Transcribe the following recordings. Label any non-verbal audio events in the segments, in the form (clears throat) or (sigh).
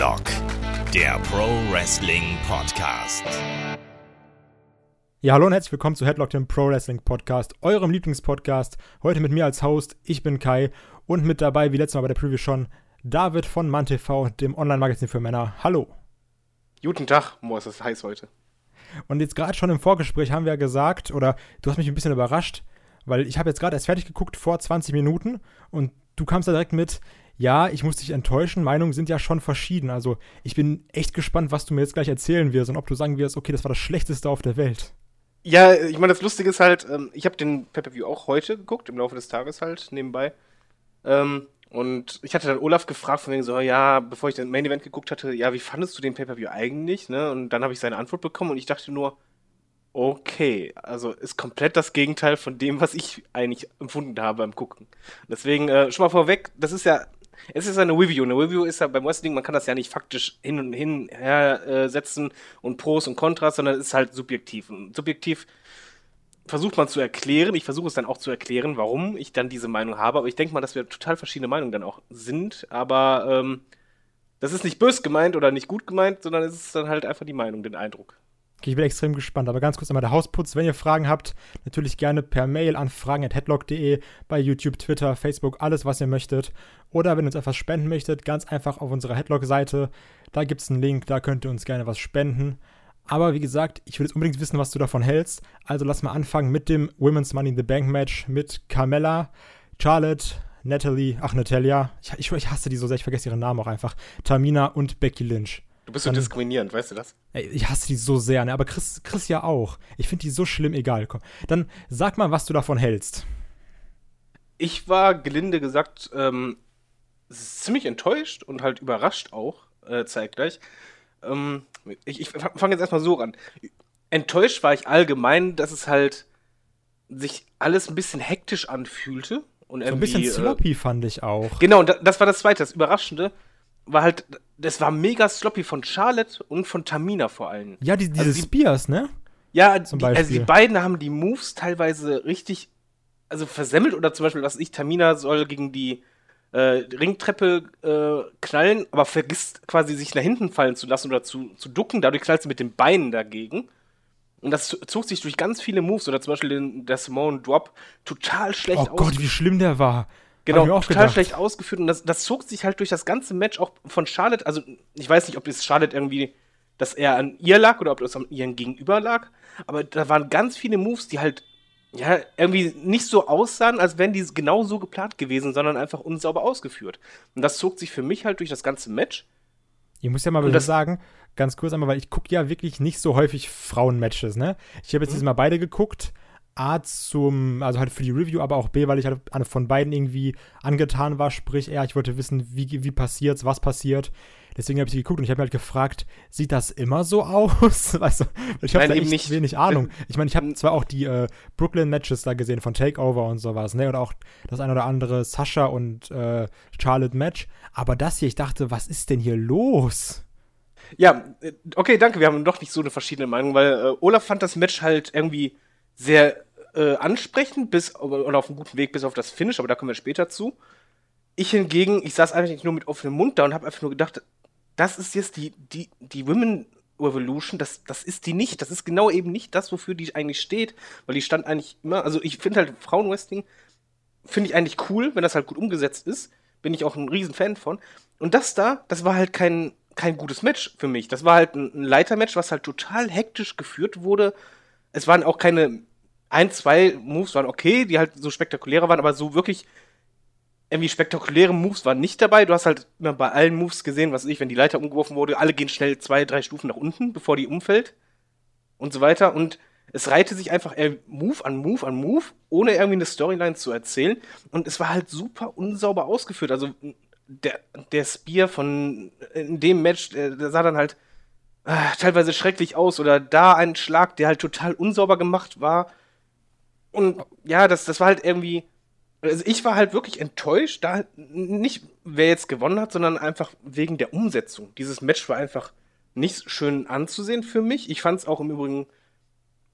Headlock, der Pro Wrestling Podcast. Ja, hallo und herzlich willkommen zu Headlock, dem Pro Wrestling Podcast, eurem Lieblingspodcast. Heute mit mir als Host, ich bin Kai und mit dabei, wie letztes Mal bei der Preview schon, David von MannTV, dem Online-Magazin für Männer. Hallo. Guten Tag, Mo, es ist heiß heute. Und jetzt gerade schon im Vorgespräch haben wir ja gesagt, oder du hast mich ein bisschen überrascht, weil ich habe jetzt gerade erst fertig geguckt vor 20 Minuten und du kamst da direkt mit, ja, ich muss dich enttäuschen, Meinungen sind ja schon verschieden. Also ich bin echt gespannt, was du mir jetzt gleich erzählen wirst und ob du sagen wirst, okay, das war das Schlechteste auf der Welt. Ja, ich meine, das Lustige ist halt, ähm, ich habe den Pay-Per-View auch heute geguckt, im Laufe des Tages halt, nebenbei. Ähm, und ich hatte dann Olaf gefragt, von wegen so, ja, bevor ich den Main Event geguckt hatte, ja, wie fandest du den Pay-Per-View eigentlich, ne? Und dann habe ich seine Antwort bekommen und ich dachte nur, okay, also ist komplett das Gegenteil von dem, was ich eigentlich empfunden habe beim Gucken. Deswegen, äh, schon mal vorweg, das ist ja es ist eine Review. Eine Review ist ja beim Wrestling, man kann das ja nicht faktisch hin und hin her äh, setzen und Pros und Kontras, sondern es ist halt subjektiv. Und subjektiv versucht man zu erklären. Ich versuche es dann auch zu erklären, warum ich dann diese Meinung habe. Aber ich denke mal, dass wir total verschiedene Meinungen dann auch sind. Aber ähm, das ist nicht bös gemeint oder nicht gut gemeint, sondern es ist dann halt einfach die Meinung, den Eindruck. Ich bin extrem gespannt. Aber ganz kurz einmal der Hausputz. Wenn ihr Fragen habt, natürlich gerne per Mail an fragen.headlock.de, bei YouTube, Twitter, Facebook, alles, was ihr möchtet. Oder wenn ihr uns etwas spenden möchtet, ganz einfach auf unserer Headlock-Seite. Da gibt es einen Link, da könnt ihr uns gerne was spenden. Aber wie gesagt, ich will jetzt unbedingt wissen, was du davon hältst. Also lass mal anfangen mit dem Women's Money in the Bank Match mit Carmella, Charlotte, Natalie, ach Natalia, ich, ich, ich hasse die so sehr, ich vergesse ihren Namen auch einfach, Tamina und Becky Lynch. Du bist so diskriminierend, weißt du das? Ich hasse die so sehr, ne? aber Chris, Chris ja auch. Ich finde die so schlimm, egal. Komm. Dann sag mal, was du davon hältst. Ich war gelinde gesagt ähm, ziemlich enttäuscht und halt überrascht auch, äh, zeitgleich. Ähm, ich, ich fange jetzt erstmal so an. Enttäuscht war ich allgemein, dass es halt sich alles ein bisschen hektisch anfühlte. Und so ein bisschen äh, sloppy äh, fand ich auch. Genau, und das war das Zweite, das Überraschende war halt, das war mega sloppy von Charlotte und von Tamina vor allem. Ja, die, diese also die, Spears, ne? Ja, die, also die beiden haben die Moves teilweise richtig, also versemmelt oder zum Beispiel, was ich, Tamina soll gegen die äh, Ringtreppe äh, knallen, aber vergisst quasi sich nach hinten fallen zu lassen oder zu, zu ducken. Dadurch knallt sie mit den Beinen dagegen. Und das zog sich durch ganz viele Moves oder zum Beispiel den, der Simone Drop total schlecht aus. Oh Gott, wie schlimm der war. Genau, total gedacht. schlecht ausgeführt. Und das, das zog sich halt durch das ganze Match auch von Charlotte. Also, ich weiß nicht, ob es Charlotte irgendwie, dass er an ihr lag oder ob es an ihren Gegenüber lag. Aber da waren ganz viele Moves, die halt ja, irgendwie nicht so aussahen, als wären die genau so geplant gewesen, sondern einfach unsauber ausgeführt. Und das zog sich für mich halt durch das ganze Match. Ich muss ja mal das sagen, ganz kurz einmal, weil ich gucke ja wirklich nicht so häufig Frauenmatches, ne? Ich habe jetzt mhm. diesmal beide geguckt. A zum, also halt für die Review, aber auch B, weil ich halt von beiden irgendwie angetan war, sprich, ja, ich wollte wissen, wie, wie passiert's, was passiert. Deswegen habe ich geguckt und ich habe halt gefragt, sieht das immer so (laughs) aus? weißt du, ich habe da echt nicht. wenig Ahnung. (laughs) Ich meine, ich habe zwar auch die äh, Brooklyn-Matches da gesehen von Takeover und sowas, ne? Und auch das ein oder andere Sascha und äh, Charlotte-Match. Aber das hier, ich dachte, was ist denn hier los? Ja, äh, okay, danke. Wir haben doch nicht so eine verschiedene Meinung, weil äh, Olaf fand das Match halt irgendwie sehr äh, ansprechend bis oder auf einem guten Weg bis auf das Finish, aber da kommen wir später zu. Ich hingegen, ich saß einfach nur mit offenem Mund da und habe einfach nur gedacht, das ist jetzt die, die, die Women Revolution, das, das ist die nicht. Das ist genau eben nicht das, wofür die eigentlich steht, weil die stand eigentlich immer, also ich finde halt Frauenwrestling, finde ich eigentlich cool, wenn das halt gut umgesetzt ist. Bin ich auch ein Riesenfan von. Und das da, das war halt kein, kein gutes Match für mich. Das war halt ein, ein Leitermatch, was halt total hektisch geführt wurde. Es waren auch keine ein, zwei Moves waren okay, die halt so spektakulärer waren, aber so wirklich irgendwie spektakuläre Moves waren nicht dabei. Du hast halt immer bei allen Moves gesehen, was ich, wenn die Leiter umgeworfen wurde, alle gehen schnell zwei, drei Stufen nach unten, bevor die umfällt und so weiter. Und es reihte sich einfach Move an Move an Move, ohne irgendwie eine Storyline zu erzählen. Und es war halt super unsauber ausgeführt. Also der, der Spear von in dem Match, der, der sah dann halt äh, teilweise schrecklich aus. Oder da ein Schlag, der halt total unsauber gemacht war. Und ja, das, das war halt irgendwie also ich war halt wirklich enttäuscht, da nicht wer jetzt gewonnen hat, sondern einfach wegen der Umsetzung. Dieses Match war einfach nicht schön anzusehen für mich. Ich fand es auch im Übrigen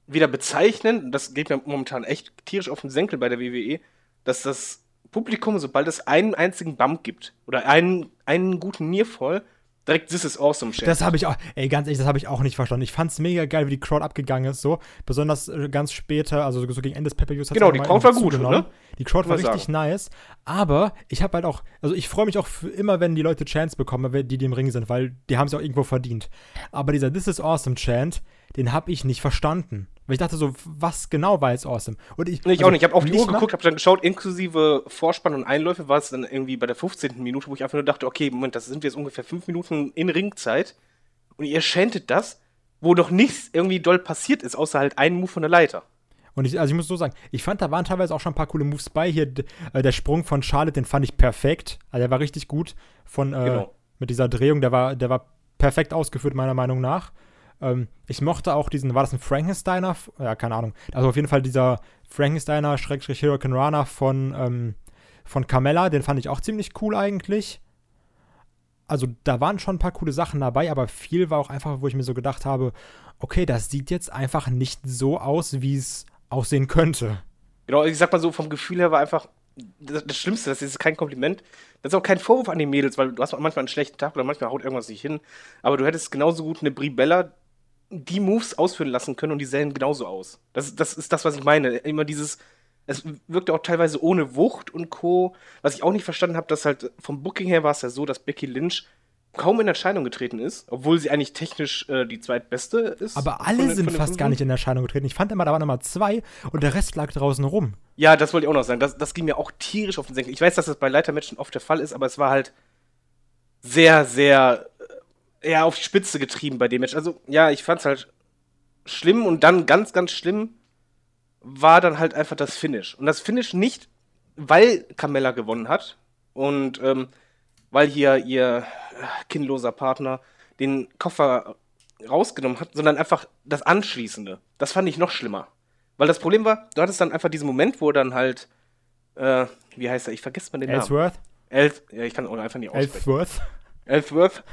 wieder bezeichnend, das geht mir momentan echt tierisch auf den Senkel bei der WWE, dass das Publikum, sobald es einen einzigen Bump gibt oder einen, einen guten Nearfall, direkt This is Awesome Chant. Das habe ich auch, ey, ganz ehrlich, das habe ich auch nicht verstanden. Ich fand es mega geil, wie die Crowd abgegangen ist, so. Besonders äh, ganz später, also so gegen Ende des Pepper hat Genau, die Crowd war gut, ne? Die Crowd war richtig sagen. nice. Aber ich habe halt auch, also ich freue mich auch immer, wenn die Leute Chants bekommen, die, die im Ring sind, weil die haben es auch irgendwo verdient. Aber dieser This is Awesome Chant, den habe ich nicht verstanden. Weil ich dachte so, was genau war jetzt awesome? Und ich, nee, ich also, auch nicht. Ich habe auf die Uhr geguckt, habe dann geschaut, inklusive Vorspann und Einläufe war es dann irgendwie bei der 15. Minute, wo ich einfach nur dachte, okay, Moment, das sind jetzt ungefähr fünf Minuten in Ringzeit. Und ihr chantet das, wo doch nichts irgendwie doll passiert ist, außer halt einen Move von der Leiter. Und ich, also ich muss so sagen, ich fand, da waren teilweise auch schon ein paar coole Moves bei. Hier äh, der Sprung von Charlotte, den fand ich perfekt. Also der war richtig gut. Von, äh, genau. Mit dieser Drehung, der war, der war perfekt ausgeführt, meiner Meinung nach. Ähm, ich mochte auch diesen, war das ein Frankensteiner? Ja, keine Ahnung. Also auf jeden Fall dieser Frankensteiner Schrägstrich Hurricane Runner von, ähm, von Carmella, den fand ich auch ziemlich cool eigentlich. Also da waren schon ein paar coole Sachen dabei, aber viel war auch einfach, wo ich mir so gedacht habe, okay, das sieht jetzt einfach nicht so aus, wie es aussehen könnte. Genau, ich sag mal so, vom Gefühl her war einfach das, das, Schlimmste, das ist kein Kompliment. Das ist auch kein Vorwurf an die Mädels, weil du hast manchmal einen schlechten Tag oder manchmal haut irgendwas nicht hin. Aber du hättest genauso gut eine Bribella die Moves ausführen lassen können und die sehen genauso aus. Das, das ist das, was ich meine. Immer dieses, es wirkte auch teilweise ohne Wucht und Co. Was ich auch nicht verstanden habe, dass halt vom Booking her war es ja so, dass Becky Lynch kaum in Erscheinung getreten ist, obwohl sie eigentlich technisch äh, die zweitbeste ist. Aber alle den, sind fast gar nicht in Erscheinung getreten. Ich fand immer, da waren immer zwei und der Rest lag draußen rum. Ja, das wollte ich auch noch sagen. Das, das ging mir auch tierisch auf den Senkel. Ich weiß, dass das bei Leitermatchen oft der Fall ist, aber es war halt sehr, sehr eher auf die Spitze getrieben bei dem Match. Also, ja, ich fand's halt schlimm und dann ganz, ganz schlimm war dann halt einfach das Finish. Und das Finish nicht, weil Carmella gewonnen hat und ähm, weil hier ihr kinnloser Partner den Koffer rausgenommen hat, sondern einfach das Anschließende. Das fand ich noch schlimmer. Weil das Problem war, du hattest dann einfach diesen Moment, wo dann halt, äh, wie heißt er? Ich vergesse mal den? Namen. Ellsworth? ja, ich kann auch einfach nicht aussprechen. Ellsworth? Ellsworth,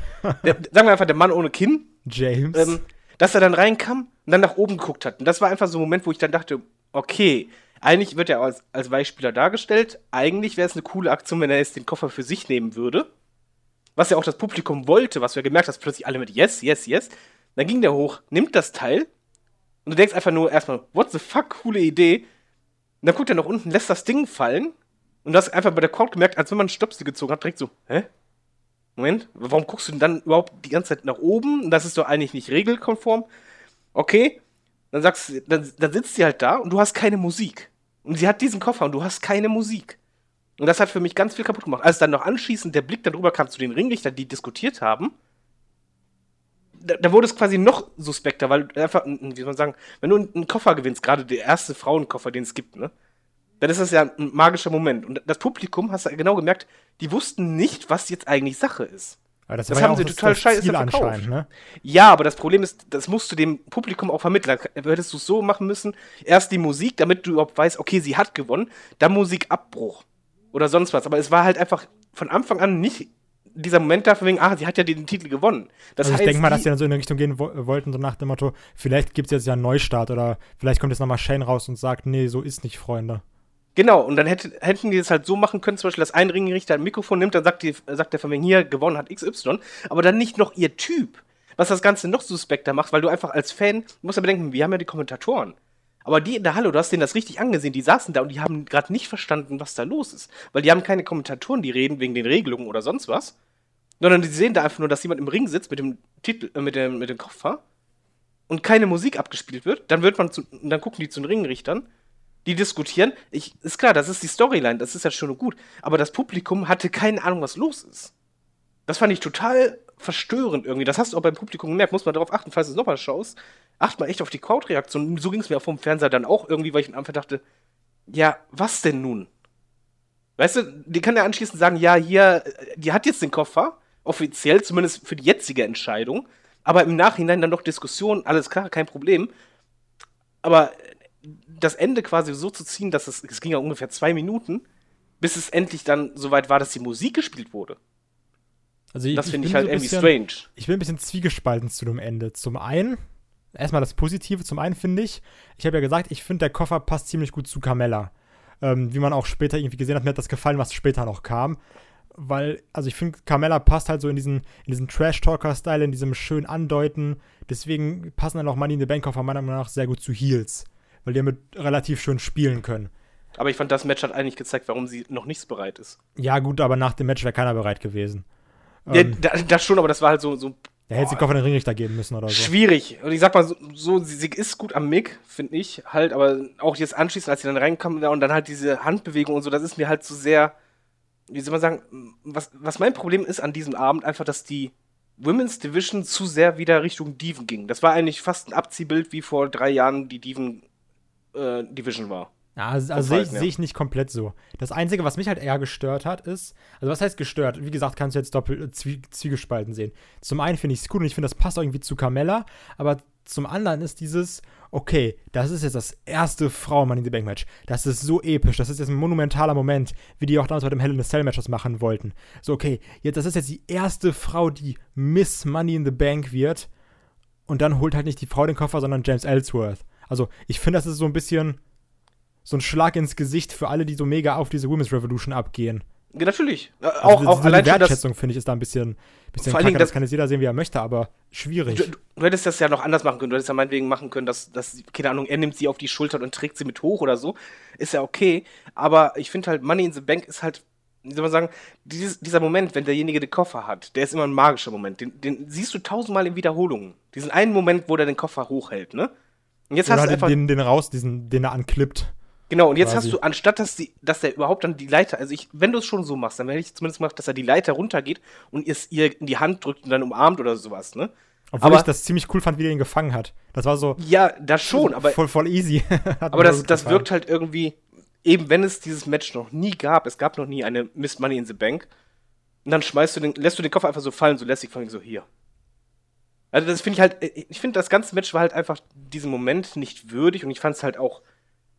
der, sagen wir einfach der Mann ohne Kinn. James. Ähm, dass er dann reinkam und dann nach oben geguckt hat. Und das war einfach so ein Moment, wo ich dann dachte, okay, eigentlich wird er als, als Weichspieler dargestellt. Eigentlich wäre es eine coole Aktion, wenn er jetzt den Koffer für sich nehmen würde. Was ja auch das Publikum wollte, was wir gemerkt haben, plötzlich alle mit Yes, Yes, Yes. Dann ging der hoch, nimmt das Teil und du denkst einfach nur erstmal, what the fuck, coole Idee. Und dann guckt er nach unten, lässt das Ding fallen und du hast einfach bei der Crowd gemerkt, als wenn man einen Stöpsel gezogen hat, direkt so, hä? Moment, warum guckst du denn dann überhaupt die ganze Zeit nach oben? Das ist doch eigentlich nicht regelkonform. Okay, dann sagst dann, dann sitzt sie halt da und du hast keine Musik. Und sie hat diesen Koffer und du hast keine Musik. Und das hat für mich ganz viel kaputt gemacht. Als dann noch anschließend der Blick darüber kam zu den Ringlichtern, die diskutiert haben, da, da, wurde es quasi noch suspekter, weil einfach, wie soll man sagen, wenn du einen Koffer gewinnst, gerade der erste Frauenkoffer, den es gibt, ne? Dann ist das ja ein magischer Moment. Und das Publikum, hast du genau gemerkt, die wussten nicht, was jetzt eigentlich Sache ist. Aber das, das haben ja sie total scheiße verkauft. Ne? Ja, aber das Problem ist, das musst du dem Publikum auch vermitteln. Da hättest du es so machen müssen: erst die Musik, damit du überhaupt weißt, okay, sie hat gewonnen, dann Musikabbruch oder sonst was. Aber es war halt einfach von Anfang an nicht dieser Moment da, von wegen, ah, sie hat ja den Titel gewonnen. Das also ich denke mal, dass sie dann so in die Richtung gehen wo wollten, so nach dem Motto, vielleicht gibt es jetzt ja einen Neustart oder vielleicht kommt jetzt nochmal Shane raus und sagt, nee, so ist nicht, Freunde. Genau, und dann hätte, hätten die das halt so machen können, zum Beispiel, dass ein Ringrichter ein Mikrofon nimmt, dann sagt, die, sagt der von mir, hier, gewonnen hat XY, aber dann nicht noch ihr Typ, was das Ganze noch suspekter macht, weil du einfach als Fan, du musst ja bedenken, wir haben ja die Kommentatoren. Aber die in der Halle, du hast denen das richtig angesehen, die saßen da und die haben gerade nicht verstanden, was da los ist. Weil die haben keine Kommentatoren, die reden wegen den Regelungen oder sonst was, sondern die sehen da einfach nur, dass jemand im Ring sitzt mit dem Titel, äh, mit dem, mit dem Koffer und keine Musik abgespielt wird. Dann wird man zu, dann gucken die zu den Ringrichtern die diskutieren. Ich, ist klar, das ist die Storyline, das ist ja schon gut. Aber das Publikum hatte keine Ahnung, was los ist. Das fand ich total verstörend irgendwie. Das hast du auch beim Publikum gemerkt. Muss man darauf achten, falls du es nochmal schaust. Acht mal echt auf die Crowd-Reaktion. So ging es mir auch vom Fernseher dann auch irgendwie, weil ich einfach dachte, ja, was denn nun? Weißt du, die kann ja anschließend sagen, ja, hier, die hat jetzt den Koffer, offiziell, zumindest für die jetzige Entscheidung, aber im Nachhinein dann noch Diskussion, alles klar, kein Problem. Aber das Ende quasi so zu ziehen, dass es, es ging ja ungefähr zwei Minuten, bis es endlich dann soweit war, dass die Musik gespielt wurde. Also ich, das finde ich halt so irgendwie bisschen, strange. Ich bin ein bisschen zwiegespalten zu dem Ende. Zum einen, erstmal das Positive, zum einen finde ich, ich habe ja gesagt, ich finde, der Koffer passt ziemlich gut zu Carmella. Ähm, wie man auch später irgendwie gesehen hat, mir hat das gefallen, was später noch kam. weil, also ich finde, Carmella passt halt so in diesen, in diesen Trash-Talker-Style, in diesem schönen Andeuten. Deswegen passen dann auch Money in the Bank-Koffer meiner Meinung nach sehr gut zu Heels, weil die damit relativ schön spielen können. Aber ich fand, das Match hat eigentlich gezeigt, warum sie noch nicht bereit ist. Ja, gut, aber nach dem Match wäre keiner bereit gewesen. Ja, ähm, das schon, aber das war halt so. so er hätte sie Koffer den Ringrichter geben müssen oder so. Schwierig. Und ich sag mal, so, so sie, sie, ist gut am Mick, finde ich, halt, aber auch jetzt anschließend, als sie dann reinkam und dann halt diese Handbewegung und so, das ist mir halt zu so sehr wie soll man sagen, was, was mein Problem ist an diesem Abend, einfach, dass die Women's Division zu sehr wieder Richtung Diven ging. Das war eigentlich fast ein Abziehbild, wie vor drei Jahren die Diven äh, Division war. Ja, also, also sehe ich, seh ich, nicht komplett so. Das Einzige, was mich halt eher gestört hat, ist, also was heißt gestört? Wie gesagt, kannst du jetzt doppelt äh, Zwie Zwiegespalten sehen. Zum einen finde ich es cool und ich finde, das passt irgendwie zu Carmella, aber zum anderen ist dieses, okay, das ist jetzt das erste Frauen-Money in the Bank Match. Das ist so episch, das ist jetzt ein monumentaler Moment, wie die auch damals bei dem Hell in a Cell Match das machen wollten. So, okay, jetzt, das ist jetzt die erste Frau, die Miss Money in the Bank wird. Und dann holt halt nicht die Frau den Koffer, sondern James Ellsworth. Also, ich finde, das ist so ein bisschen so ein Schlag ins Gesicht für alle, die so mega auf diese Women's Revolution abgehen. Ja, natürlich. Äh, also auch, auch allein die Wertschätzung, finde ich, ist da ein bisschen, bisschen vor kacke. Das, das kann jetzt jeder sehen, wie er möchte, aber schwierig. Du, du, hättest das ja noch anders machen können. Du hättest ja meinetwegen machen können, dass, dass, keine Ahnung, er nimmt sie auf die Schulter und trägt sie mit hoch oder so. Ist ja okay. Aber ich finde halt, Money in the Bank ist halt, wie soll man sagen, dieses, dieser Moment, wenn derjenige den Koffer hat, der ist immer ein magischer Moment. Den, den siehst du tausendmal in Wiederholungen. Diesen einen Moment, wo der den Koffer hochhält, ne? Und jetzt oder hast du einfach den, den raus, diesen, den er anklippt. Genau, und jetzt quasi. hast du, anstatt dass, die, dass der überhaupt dann die Leiter, also ich, wenn du es schon so machst, dann hätte ich zumindest gemacht, dass er die Leiter runtergeht und es ihr in die Hand drückt und dann umarmt oder sowas, ne? Obwohl aber, ich das ziemlich cool fand, wie er ihn gefangen hat. Das war so. Ja, das schon, aber. Voll, voll easy. (laughs) aber das, das wirkt halt irgendwie, eben wenn es dieses Match noch nie gab, es gab noch nie eine Miss Money in the Bank, und dann schmeißt du den, lässt du den Koffer einfach so fallen, so lässig von ihm so hier. Also das finde ich halt, ich finde das ganze Match war halt einfach diesem Moment nicht würdig und ich fand es halt auch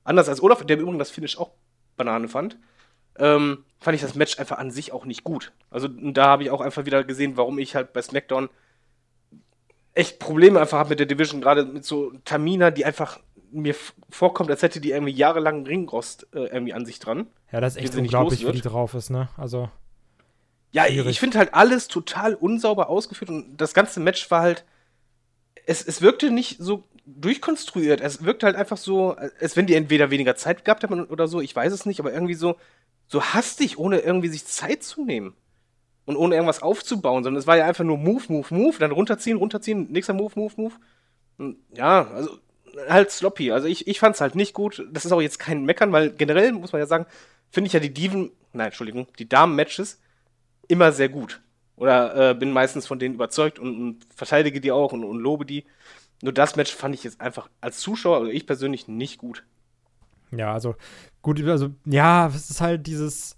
anders als Olaf, der im Übrigen das Finish auch Banane fand, ähm, fand ich das Match einfach an sich auch nicht gut. Also da habe ich auch einfach wieder gesehen, warum ich halt bei SmackDown echt Probleme einfach habe mit der Division, gerade mit so Tamina, die einfach mir vorkommt, als hätte die irgendwie jahrelang Ringrost äh, irgendwie an sich dran. Ja, das ist echt unglaublich, wie die drauf ist, ne? Also. Ja, schwierig. ich finde halt alles total unsauber ausgeführt und das ganze Match war halt. Es, es wirkte nicht so durchkonstruiert. Es wirkt halt einfach so, als wenn die entweder weniger Zeit gehabt haben oder so, ich weiß es nicht, aber irgendwie so, so hastig, ohne irgendwie sich Zeit zu nehmen. Und ohne irgendwas aufzubauen, sondern es war ja einfach nur Move, Move, Move, dann runterziehen, runterziehen, nächster Move, Move, Move. Und ja, also halt sloppy. Also ich, ich fand's halt nicht gut. Das ist auch jetzt kein Meckern, weil generell muss man ja sagen, finde ich ja die Diven, nein, Entschuldigung, die Damen-Matches immer sehr gut. Oder äh, bin meistens von denen überzeugt und, und verteidige die auch und, und lobe die. Nur das Match fand ich jetzt einfach als Zuschauer, also ich persönlich, nicht gut. Ja, also gut, also ja, es ist halt dieses.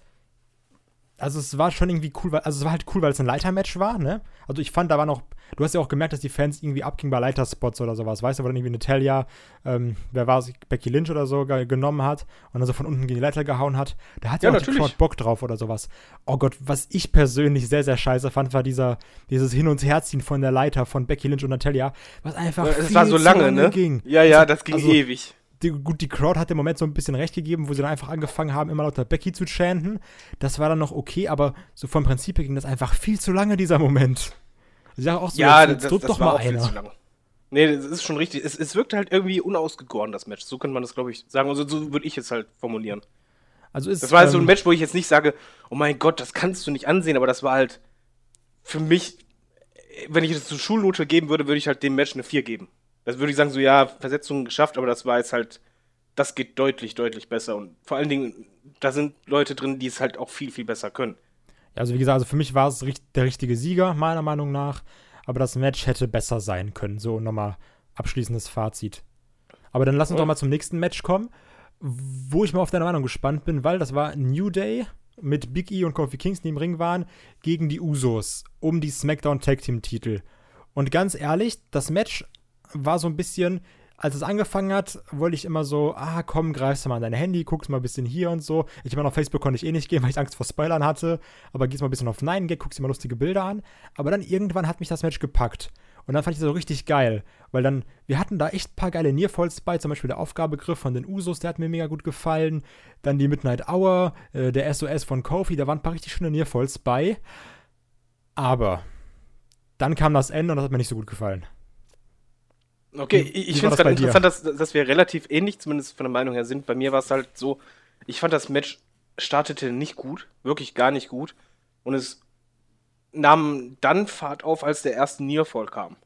Also es war schon irgendwie cool, weil, also es war halt cool, weil es ein Leitermatch war, ne? Also ich fand, da war noch, du hast ja auch gemerkt, dass die Fans irgendwie abgingen bei Leiterspots oder sowas, weißt du, wo dann irgendwie Natalia, ähm, wer war es, Becky Lynch oder so genommen hat und dann so von unten gegen die Leiter gehauen hat. Da hat ja, auch natürlich. die Crowd Bock drauf oder sowas. Oh Gott, was ich persönlich sehr, sehr scheiße fand, war dieser, dieses Hin- und Herziehen von der Leiter von Becky Lynch und Natalia, was einfach Es war so lange, lange ne? ging. Ja, ja, das ging also, ewig die, gut, die Crowd hat im Moment so ein bisschen recht gegeben, wo sie dann einfach angefangen haben, immer lauter Becky zu chanten. Das war dann noch okay, aber so vom Prinzip her ging das einfach viel zu lange, dieser Moment. Ich sage auch so, ja, jetzt, jetzt das, das doch mal einer. Viel zu lange. Nee, das ist schon richtig. Es, es wirkt halt irgendwie unausgegoren, das Match. So könnte man das, glaube ich, sagen. Also so würde ich es halt formulieren. Also ist, das war halt ähm, so ein ähm, Match, wo ich jetzt nicht sage, oh mein Gott, das kannst du nicht ansehen, aber das war halt für mich, wenn ich es zur Schulnote geben würde, würde ich halt dem Match eine 4 geben. Das würde ich sagen, so ja, Versetzung geschafft, aber das war jetzt halt, das geht deutlich, deutlich besser. Und vor allen Dingen, da sind Leute drin, die es halt auch viel, viel besser können. Also wie gesagt, also für mich war es der richtige Sieger, meiner Meinung nach. Aber das Match hätte besser sein können. So nochmal abschließendes Fazit. Aber dann lass uns oh. doch mal zum nächsten Match kommen, wo ich mal auf deine Meinung gespannt bin, weil das war New Day mit Big E und Kofi Kingston im Ring waren gegen die Usos um die SmackDown Tag Team Titel. Und ganz ehrlich, das Match war so ein bisschen, als es angefangen hat, wollte ich immer so, ah, komm, greifst du mal an dein Handy, guckst mal ein bisschen hier und so. Ich meine, auf Facebook konnte ich eh nicht gehen, weil ich Angst vor Spoilern hatte. Aber gehst mal ein bisschen auf Nein, guckst dir mal lustige Bilder an. Aber dann irgendwann hat mich das Match gepackt. Und dann fand ich das so richtig geil, weil dann, wir hatten da echt ein paar geile Nearfalls bei, zum Beispiel der Aufgabegriff von den Usos, der hat mir mega gut gefallen. Dann die Midnight Hour, äh, der SOS von Kofi, da waren ein paar richtig schöne Nearfalls bei. Aber dann kam das Ende und das hat mir nicht so gut gefallen. Okay, ich, ich finde es gerade interessant, dass, dass wir relativ ähnlich, zumindest von der Meinung her, sind. Bei mir war es halt so, ich fand das Match startete nicht gut, wirklich gar nicht gut. Und es nahm dann Fahrt auf, als der erste Nearfall kam.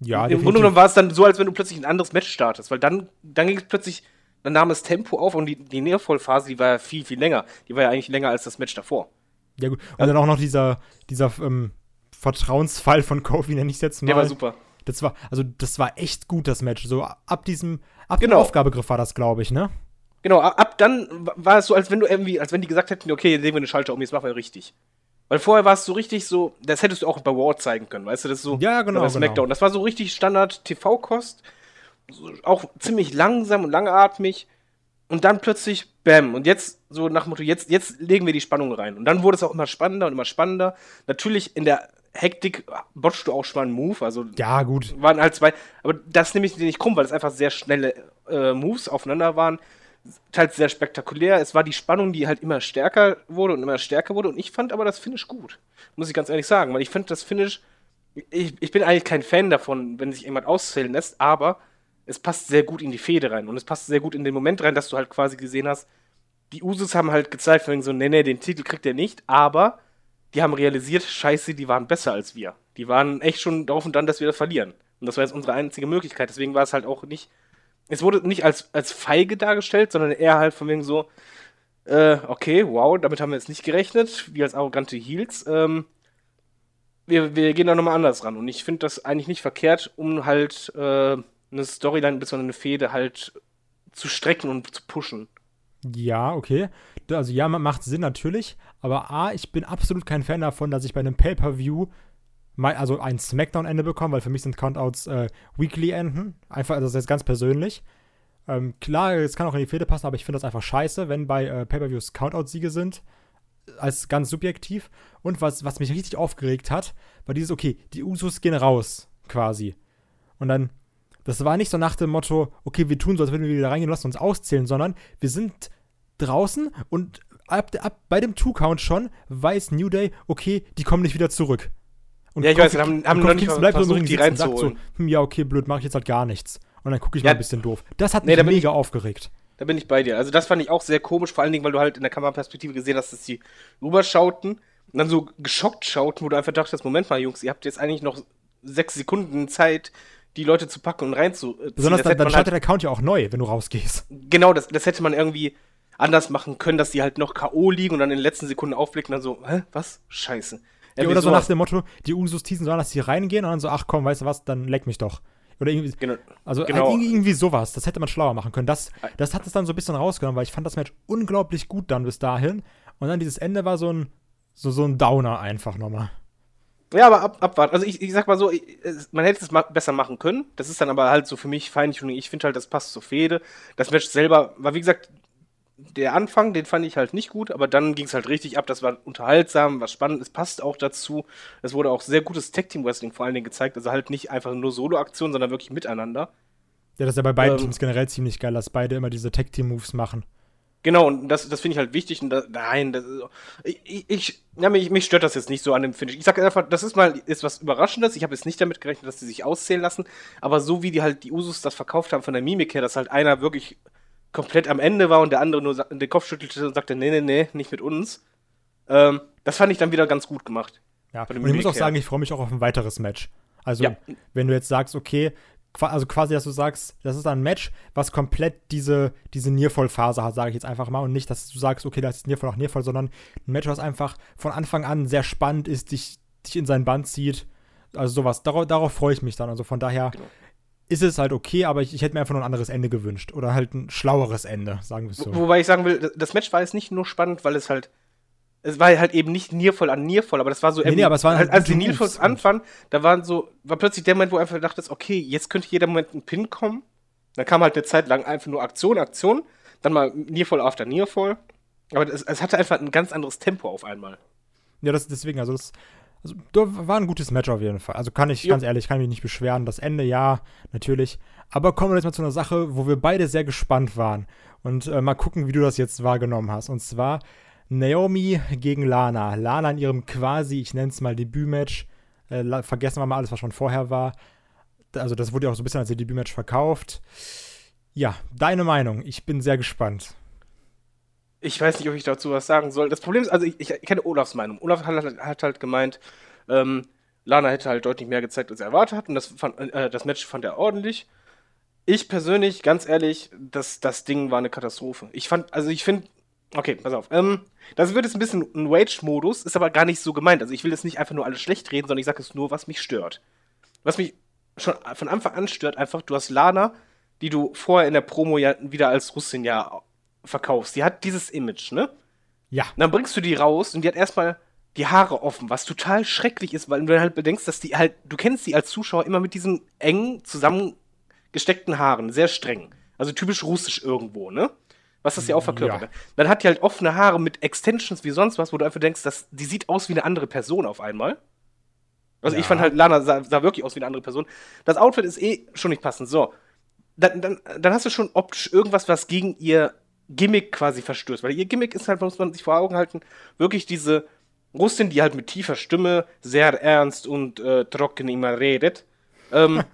Ja, Im Grunde genommen war es dann so, als wenn du plötzlich ein anderes Match startest, weil dann, dann ging es plötzlich, dann nahm es Tempo auf und die, die Nearfall-Phase, die war ja viel, viel länger. Die war ja eigentlich länger als das Match davor. Ja, gut. Und dann auch noch dieser, dieser ähm, Vertrauensfall von Kofi, nenne ich es jetzt mal. Der war super. Das war, also das war echt gut, das Match. So ab diesem, ab genau. dem Aufgabegriff war das, glaube ich, ne? Genau, ab dann war es so, als wenn du irgendwie, als wenn die gesagt hätten, okay, jetzt legen wir eine Schalter um, jetzt machen wir richtig. Weil vorher war es so richtig so, das hättest du auch bei War zeigen können, weißt du, das so. Ja, genau. Bei SmackDown. Genau. Das war so richtig Standard TV-Kost. Auch ziemlich langsam und langatmig. Und dann plötzlich, bam. Und jetzt, so nach dem Motto, jetzt, jetzt legen wir die Spannung rein. Und dann wurde es auch immer spannender und immer spannender. Natürlich in der Hektik botschst du auch schon mal einen Move. Also ja, gut. Waren halt zwei. Aber das nehme ich dir nicht krumm, weil es einfach sehr schnelle äh, Moves aufeinander waren teils sehr spektakulär. Es war die Spannung, die halt immer stärker wurde und immer stärker wurde. Und ich fand aber das Finish gut. Muss ich ganz ehrlich sagen. Weil ich finde das Finish. Ich, ich bin eigentlich kein Fan davon, wenn sich jemand auszählen lässt, aber es passt sehr gut in die Fehde rein. Und es passt sehr gut in den Moment rein, dass du halt quasi gesehen hast, die Usus haben halt gezeigt, von so, nee, nee, den Titel kriegt er nicht, aber die haben realisiert, scheiße, die waren besser als wir. Die waren echt schon darauf und dann, dass wir das verlieren. Und das war jetzt unsere einzige Möglichkeit. Deswegen war es halt auch nicht es wurde nicht als, als feige dargestellt, sondern eher halt von wegen so, äh, okay, wow, damit haben wir jetzt nicht gerechnet, wie als arrogante Heels. Ähm, wir, wir gehen da nochmal anders ran. Und ich finde das eigentlich nicht verkehrt, um halt äh, eine Storyline bzw. eine Fehde halt zu strecken und zu pushen. Ja, okay. Also ja, macht Sinn natürlich. Aber A, ich bin absolut kein Fan davon, dass ich bei einem Pay-Per-View also ein Smackdown-Ende bekommen, weil für mich sind Countouts äh, Weekly-Enden. Einfach, also das ist jetzt ganz persönlich. Ähm, klar, es kann auch in die Fehde passen, aber ich finde das einfach scheiße, wenn bei äh, Pay-Per-Views Countout-Siege sind. Als ganz subjektiv. Und was, was mich richtig aufgeregt hat, war dieses, okay, die Usos gehen raus, quasi. Und dann, das war nicht so nach dem Motto, okay, wir tun so, als würden wir wieder reingehen, lassen uns auszählen, sondern wir sind draußen und ab, ab bei dem Two-Count schon weiß New Day, okay, die kommen nicht wieder zurück. Und ja, ich weiß, haben, haben noch nicht bleibt versucht, die reinzuholen. So, hm, ja, okay, blöd, mache ich jetzt halt gar nichts. Und dann gucke ich ja. mal ein bisschen doof. Das hat mich nee, mega ich, aufgeregt. Da bin ich bei dir. Also das fand ich auch sehr komisch, vor allen Dingen, weil du halt in der Kameraperspektive gesehen hast, dass die rüberschauten und dann so geschockt schauten, wo du einfach dachtest, Moment mal, Jungs, ihr habt jetzt eigentlich noch sechs Sekunden Zeit, die Leute zu packen und reinzuziehen. Besonders dann, dann startet halt, der Account ja auch neu, wenn du rausgehst. Genau, das, das hätte man irgendwie anders machen können, dass die halt noch K.O. liegen und dann in den letzten Sekunden aufblicken und dann so, hä, was? Scheiße. Ja, oder so nach dem Motto, die Usus teasen sollen, dass sie reingehen und dann so, ach komm, weißt du was, dann leck mich doch. Oder irgendwie, genau, also genau. Halt irgendwie sowas. Das hätte man schlauer machen können. Das, das hat es dann so ein bisschen rausgenommen, weil ich fand das Match unglaublich gut dann bis dahin. Und dann dieses Ende war so ein, so, so ein Downer einfach nochmal. Ja, aber ab, abwarten. Also ich, ich sag mal so, ich, man hätte es ma besser machen können. Das ist dann aber halt so für mich Feintuning. Ich finde halt, das passt zur Fehde. Das Match selber war, wie gesagt, der Anfang, den fand ich halt nicht gut, aber dann ging es halt richtig ab. Das war unterhaltsam, was spannend. Es passt auch dazu. Es wurde auch sehr gutes Tag Team Wrestling vor allen Dingen gezeigt. Also halt nicht einfach nur Solo-Aktionen, sondern wirklich miteinander. Ja, das ist ja bei beiden ähm, Teams generell ziemlich geil, dass beide immer diese Tag Team Moves machen. Genau, und das, das finde ich halt wichtig. Und da, nein, das, ich, ich, ja, mich, mich stört das jetzt nicht so an dem Finish. Ich sage einfach, das ist mal ist was Überraschendes. Ich habe jetzt nicht damit gerechnet, dass die sich auszählen lassen. Aber so wie die halt die Usus das verkauft haben von der Mimik her, dass halt einer wirklich komplett am Ende war und der andere nur den Kopf schüttelte und sagte, nee, nee, nee, nicht mit uns. Ähm, das fand ich dann wieder ganz gut gemacht. Ja, und ich muss auch her. sagen, ich freue mich auch auf ein weiteres Match. Also, ja. wenn du jetzt sagst, okay, also quasi, dass du sagst, das ist ein Match, was komplett diese, diese Niervoll-Phase hat, sage ich jetzt einfach mal. Und nicht, dass du sagst, okay, das ist Niervoll auch Niervoll, sondern ein Match, was einfach von Anfang an sehr spannend ist, dich, dich in sein Band zieht. Also sowas, darauf, darauf freue ich mich dann. Also von daher, genau ist es halt okay, aber ich, ich hätte mir einfach nur ein anderes Ende gewünscht. Oder halt ein schlaueres Ende, sagen wir es so. Wobei ich sagen will, das Match war jetzt nicht nur spannend, weil es halt. Es war halt eben nicht niervoll an niervoll, aber das war so. Nee, nee, aber es war halt, als die Niervolls anfangen, da waren so, war plötzlich der Moment, wo einfach dachtest, okay, jetzt könnte jeder Moment ein Pin kommen. Dann kam halt eine Zeit lang einfach nur Aktion, Aktion, dann mal Niervoll after Niervoll. Aber es, es hatte einfach ein ganz anderes Tempo auf einmal. Ja, das deswegen, also das, Also, war ein gutes Match auf jeden Fall. Also kann ich, jo. ganz ehrlich, kann mich nicht beschweren. Das Ende, ja, natürlich. Aber kommen wir jetzt mal zu einer Sache, wo wir beide sehr gespannt waren. Und äh, mal gucken, wie du das jetzt wahrgenommen hast. Und zwar Naomi gegen Lana. Lana in ihrem quasi, ich nenne es mal Debütmatch. Äh, vergessen wir mal alles, was schon vorher war. Also, das wurde ja auch so ein bisschen als Debütmatch verkauft. Ja, deine Meinung. Ich bin sehr gespannt. Ich weiß nicht, ob ich dazu was sagen soll. Das Problem ist, also ich, ich kenne Olafs Meinung. Olaf hat, hat halt gemeint, ähm, Lana hätte halt deutlich mehr gezeigt, als er erwartet hat. Und das, fand, äh, das Match fand er ordentlich. Ich persönlich, ganz ehrlich, das, das Ding war eine Katastrophe. Ich fand, also ich finde, okay, pass auf. Ähm, das wird jetzt ein bisschen ein Wage-Modus, ist aber gar nicht so gemeint. Also ich will jetzt nicht einfach nur alles schlecht reden, sondern ich sage es nur, was mich stört. Was mich schon von Anfang an stört, einfach, du hast Lana, die du vorher in der Promo ja wieder als Russin ja verkaufst. Die hat dieses Image, ne? Ja. Und dann bringst du die raus und die hat erstmal die Haare offen, was total schrecklich ist, weil du halt bedenkst, dass die halt, du kennst sie als Zuschauer immer mit diesen engen, zusammengesteckten Haaren, sehr streng. Also typisch russisch irgendwo, ne? Was das ja auch verkörpert. Ja. Dann hat die halt offene Haare mit Extensions wie sonst was, wo du einfach denkst, dass die sieht aus wie eine andere Person auf einmal. Also ja. ich fand halt, Lana sah, sah, wirklich aus wie eine andere Person. Das Outfit ist eh schon nicht passend. So. Dann, dann, dann hast du schon optisch irgendwas, was gegen ihr Gimmick quasi verstößt. Weil ihr Gimmick ist halt, muss man sich vor Augen halten, wirklich diese Russin, die halt mit tiefer Stimme sehr ernst und äh, trocken immer redet. Ähm,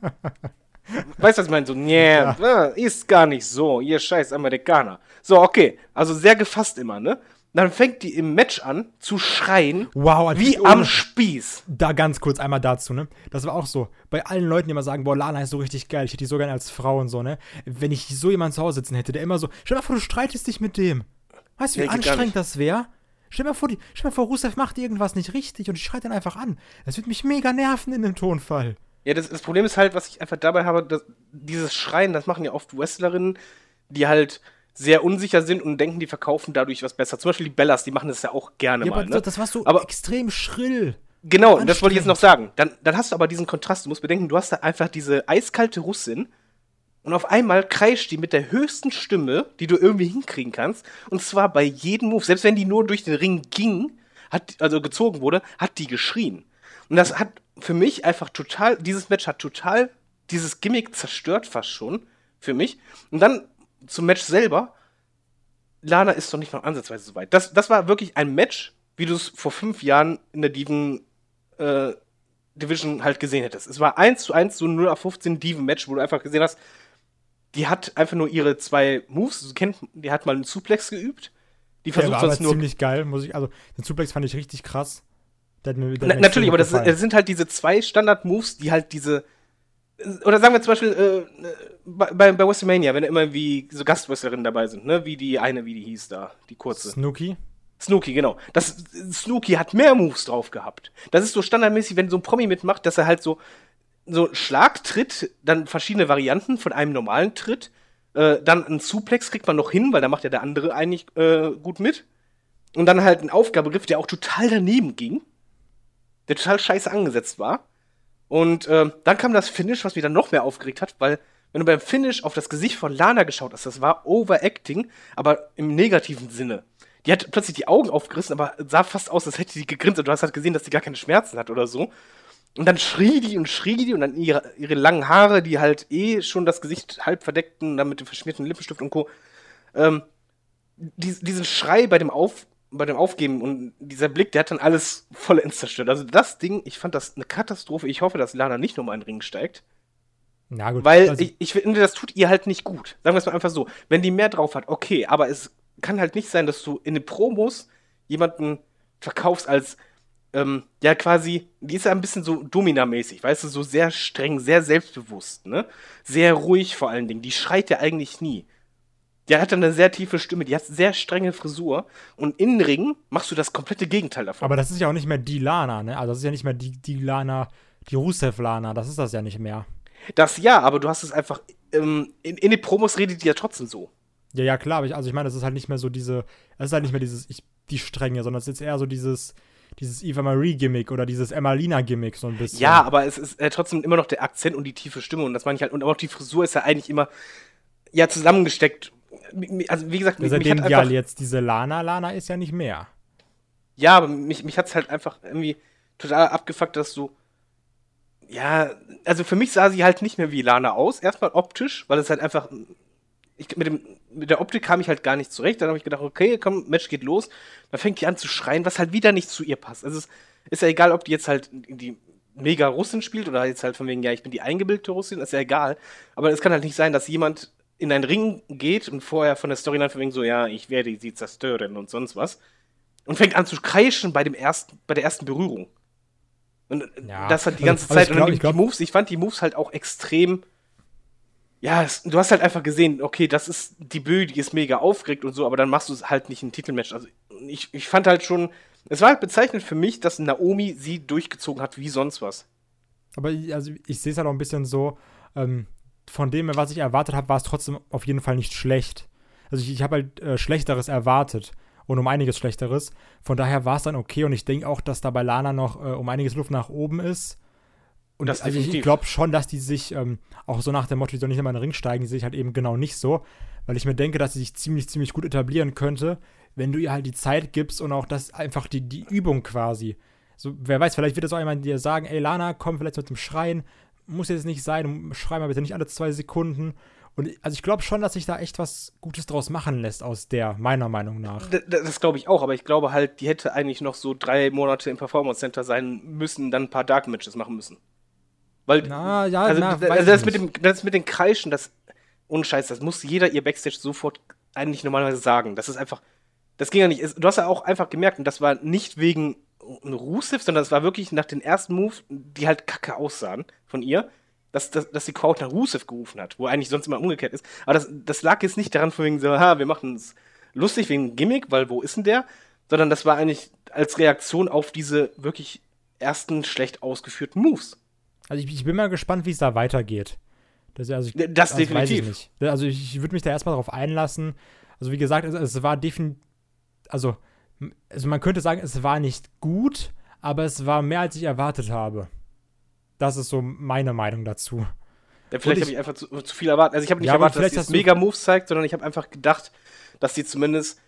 (laughs) weißt du, was ich meine? So, nee, ja. Äh, ist gar nicht so, ihr scheiß Amerikaner. So, okay, also sehr gefasst immer, ne? Dann fängt die im Match an zu schreien, wow, also wie am Spieß. Da ganz kurz einmal dazu, ne? Das war auch so. Bei allen Leuten, die immer sagen, boah, Lana ist so richtig geil, ich hätte die so gerne als Frau und so, ne? Wenn ich so jemanden zu Hause sitzen hätte, der immer so, stell dir mal vor, du streitest dich mit dem. Weißt du, wie nee, anstrengend das wäre? Stell dir mal vor, die, stell dir mal vor, Rusev macht irgendwas nicht richtig und ich schreit dann einfach an. Das wird mich mega nerven in dem Tonfall. Ja, das, das Problem ist halt, was ich einfach dabei habe, dass dieses Schreien, das machen ja oft Wrestlerinnen, die halt sehr unsicher sind und denken, die verkaufen dadurch was besser. Zum Beispiel die Bellas, die machen das ja auch gerne ja, mal. Aber ne? das war so aber, extrem schrill. Genau, das wollte ich jetzt noch sagen. Dann, dann hast du aber diesen Kontrast. Du musst bedenken, du hast da einfach diese eiskalte Russin und auf einmal kreischt die mit der höchsten Stimme, die du irgendwie hinkriegen kannst. Und zwar bei jedem Move. Selbst wenn die nur durch den Ring ging, hat, also gezogen wurde, hat die geschrien. Und das hat für mich einfach total, dieses Match hat total dieses Gimmick zerstört fast schon für mich. Und dann zum Match selber, Lana ist doch nicht mal ansatzweise so weit. Das, das war wirklich ein Match, wie du es vor fünf Jahren in der Diven äh, Division halt gesehen hättest. Es war 1 zu 1 so ein 0 auf 15 Diven-Match, wo du einfach gesehen hast, die hat einfach nur ihre zwei Moves, du kennt, die hat mal einen Suplex geübt. Die versucht war sonst nur ziemlich geil, muss ich, also den Suplex fand ich richtig krass. Der der Na, natürlich, aber das, das, sind halt diese zwei Standard-Moves, die halt diese oder sagen wir zum Beispiel äh, bei, bei WrestleMania, wenn immer wie so Gastwrestlerinnen dabei sind, ne? Wie die eine, wie die hieß da, die kurze. Snooki? Snooki, genau. Das, Snooki hat mehr Moves drauf gehabt. Das ist so standardmäßig, wenn so ein Promi mitmacht, dass er halt so, so Schlagtritt, dann verschiedene Varianten von einem normalen Tritt, äh, dann ein Suplex kriegt man noch hin, weil da macht ja der andere eigentlich äh, gut mit. Und dann halt ein Aufgabegriff, der auch total daneben ging, der total scheiße angesetzt war. Und äh, dann kam das Finish, was mich dann noch mehr aufgeregt hat, weil wenn du beim Finish auf das Gesicht von Lana geschaut hast, das war Overacting, aber im negativen Sinne. Die hat plötzlich die Augen aufgerissen, aber sah fast aus, als hätte sie gegrinst und du hast halt gesehen, dass sie gar keine Schmerzen hat oder so. Und dann schrie die und schrie die und dann ihre, ihre langen Haare, die halt eh schon das Gesicht halb verdeckten, dann mit dem verschmierten Lippenstift und Co. Ähm, die, diesen Schrei bei dem Auf, bei dem Aufgeben und dieser Blick, der hat dann alles vollends zerstört. Also das Ding, ich fand das eine Katastrophe. Ich hoffe, dass Lana nicht nochmal in den Ring steigt. Na gut. Weil also ich, ich finde, das tut ihr halt nicht gut. Sagen wir es mal einfach so. Wenn die mehr drauf hat, okay, aber es kann halt nicht sein, dass du in den Promos jemanden verkaufst als, ähm, ja quasi, die ist ja ein bisschen so Domina-mäßig, weißt du, so sehr streng, sehr selbstbewusst, ne? Sehr ruhig vor allen Dingen. Die schreit ja eigentlich nie. Der hat dann eine sehr tiefe Stimme, die hat sehr strenge Frisur und in Ring machst du das komplette Gegenteil davon. Aber das ist ja auch nicht mehr die Lana, ne? Also das ist ja nicht mehr die, die Lana, die Rusev-Lana, das ist das ja nicht mehr. Das ja, aber du hast es einfach, ähm, in, in den Promos redet die ja trotzdem so. Ja, ja, klar, aber ich, also ich meine, das ist halt nicht mehr so diese, es ist halt nicht mehr dieses, ich, die Strenge, sondern es ist eher so dieses, dieses Eva Marie-Gimmick oder dieses Emmalina-Gimmick so ein bisschen. Ja, aber es ist äh, trotzdem immer noch der Akzent und die tiefe Stimme und das meine ich halt, und auch die Frisur ist ja eigentlich immer, ja, zusammengesteckt also wie gesagt, mich, seitdem mich hat einfach, jetzt diese Lana, Lana ist ja nicht mehr. Ja, aber mich, mich hat es halt einfach irgendwie total abgefuckt, dass du. Ja, also für mich sah sie halt nicht mehr wie Lana aus. Erstmal optisch, weil es halt einfach. Ich, mit, dem, mit der Optik kam ich halt gar nicht zurecht. Dann habe ich gedacht, okay, komm, Match geht los. Dann fängt die an zu schreien, was halt wieder nicht zu ihr passt. Also es ist ja egal, ob die jetzt halt die mega Russin spielt oder jetzt halt von wegen, ja, ich bin die eingebildete Russin, ist ja egal. Aber es kann halt nicht sein, dass jemand in einen Ring geht und vorher von der Storyline von wegen so, ja, ich werde sie zerstören und sonst was. Und fängt an zu kreischen bei dem ersten, bei der ersten Berührung. Und ja, das hat die ganze Zeit. Glaub, und die, die Moves, ich fand die Moves halt auch extrem. Ja, es, du hast halt einfach gesehen, okay, das ist die Bö, die ist mega aufgeregt und so, aber dann machst du es halt nicht im Titelmatch. Also ich, ich fand halt schon, es war halt bezeichnend für mich, dass Naomi sie durchgezogen hat wie sonst was. Aber ich, also ich sehe es halt auch ein bisschen so, ähm, von dem, was ich erwartet habe, war es trotzdem auf jeden Fall nicht schlecht. Also ich, ich habe halt äh, Schlechteres erwartet und um einiges Schlechteres. Von daher war es dann okay und ich denke auch, dass da bei Lana noch äh, um einiges Luft nach oben ist. Und das also ich glaube schon, dass die sich ähm, auch so nach dem Motto, die soll nicht in den Ring steigen, die sehe ich halt eben genau nicht so, weil ich mir denke, dass sie sich ziemlich, ziemlich gut etablieren könnte, wenn du ihr halt die Zeit gibst und auch das einfach die, die Übung quasi. So, wer weiß, vielleicht wird es auch jemand dir sagen, ey Lana, komm vielleicht mit dem Schreien, muss jetzt nicht sein, schrei mal bitte nicht alle zwei Sekunden. Und also ich glaube schon, dass sich da echt was Gutes draus machen lässt aus der, meiner Meinung nach. Das, das glaube ich auch, aber ich glaube halt, die hätte eigentlich noch so drei Monate im Performance Center sein müssen, dann ein paar Dark Matches machen müssen. Weil, na, ja, also, na, also das, mit dem, das mit den Kreischen, das, ohne Scheiß, das muss jeder ihr Backstage sofort eigentlich normalerweise sagen. Das ist einfach, das ging ja nicht. Du hast ja auch einfach gemerkt, und das war nicht wegen Rusev, sondern das war wirklich nach den ersten Move, die halt kacke aussahen von ihr, dass, dass, dass die Crowd nach Rusev gerufen hat, wo eigentlich sonst immer umgekehrt ist. Aber das, das lag jetzt nicht daran, von wegen so, ha, wir machen es lustig wegen Gimmick, weil wo ist denn der? Sondern das war eigentlich als Reaktion auf diese wirklich ersten schlecht ausgeführten Moves. Also ich, ich bin mal gespannt, wie es da weitergeht. Das, also ich, das also definitiv. Ich also ich, würde mich da erstmal darauf einlassen. Also wie gesagt, es, es war definitiv, also also man könnte sagen, es war nicht gut, aber es war mehr, als ich erwartet habe. Das ist so meine Meinung dazu. Ja, vielleicht habe ich einfach zu, zu, viel erwartet. Also ich habe nicht ja, erwartet, dass sie mega Moves zeigt, sondern ich habe einfach gedacht, dass sie zumindest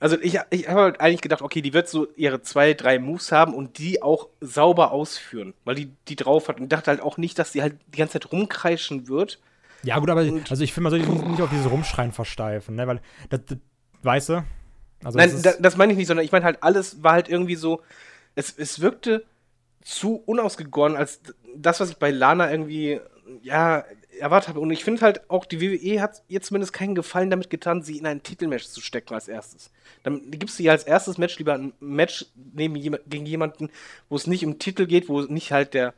also ich, ich habe halt eigentlich gedacht, okay, die wird so ihre zwei, drei Moves haben und die auch sauber ausführen, weil die die drauf hat. Und dachte halt auch nicht, dass sie halt die ganze Zeit rumkreischen wird. Ja gut, aber also ich finde, man sollte nicht auf dieses Rumschreien versteifen, ne? weil das, das weißt du, also Nein, das, das meine ich nicht, sondern ich meine halt, alles war halt irgendwie so, es, es wirkte zu unausgegoren, als das, was ich bei Lana irgendwie, ja, erwartet habe. Und ich finde halt auch, die WWE hat ihr zumindest keinen Gefallen damit getan, sie in ein Titelmatch zu stecken als erstes. Dann gibst du ihr als erstes Match lieber ein Match neben, gegen jemanden, wo es nicht um Titel geht, wo nicht halt der,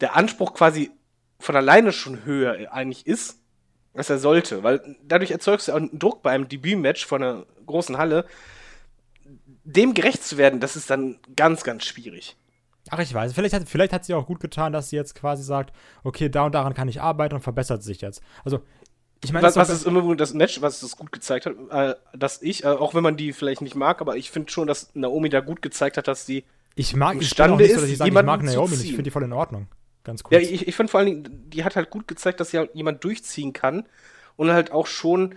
der Anspruch quasi von alleine schon höher eigentlich ist, als er sollte. Weil dadurch erzeugst du auch einen Druck bei einem Debütmatch von einer großen Halle, dem gerecht zu werden, das ist dann ganz, ganz schwierig. Ach, ich weiß. Vielleicht hat, vielleicht hat sie auch gut getan, dass sie jetzt quasi sagt, okay, da und daran kann ich arbeiten und verbessert sich jetzt. Also, ich meine, was, was ist immer das Match, was es gut gezeigt hat, äh, dass ich, äh, auch wenn man die vielleicht nicht mag, aber ich finde schon, dass Naomi da gut gezeigt hat, dass sie ich mag, imstande ich ist, so, dass ich, sage, ich mag Naomi nicht. Ich finde die voll in Ordnung. Ganz cool. Ja, ich, ich finde vor allen Dingen, die hat halt gut gezeigt, dass halt jemand durchziehen kann und halt auch schon,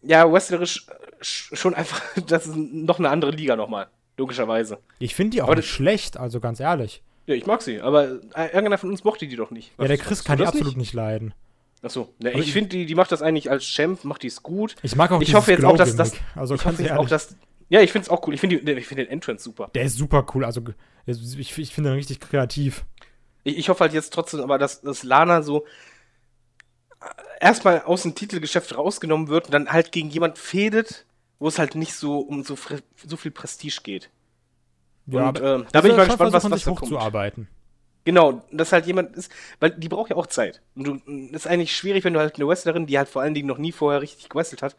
ja, wrestlerisch schon einfach, (laughs) das ist noch eine andere Liga nochmal, logischerweise. Ich finde die auch aber nicht schlecht, also ganz ehrlich. Ja, ich mag sie, aber irgendeiner von uns mochte die doch nicht. Was, ja, der Chris kann die absolut nicht, nicht leiden. Achso, ja, ich, ich finde, die, die macht das eigentlich als Champ, macht die es gut. Ich mag auch Ich hoffe jetzt auch, dass das. Also ich hoffe jetzt auch, dass. Ja, ich finde es auch cool. Ich finde find den Entrance super. Der ist super cool. Also ich, ich finde ihn richtig kreativ. Ich, ich hoffe halt jetzt trotzdem aber, dass, dass Lana so erstmal aus dem Titelgeschäft rausgenommen wird und dann halt gegen jemand fädet, wo es halt nicht so um so, so viel Prestige geht. Ja, und, äh, da bin ich mal gespannt, was, was da kommt. Genau, dass halt jemand ist, weil die braucht ja auch Zeit. Und du, ist eigentlich schwierig, wenn du halt eine Wrestlerin, die halt vor allen Dingen noch nie vorher richtig gewestelt hat,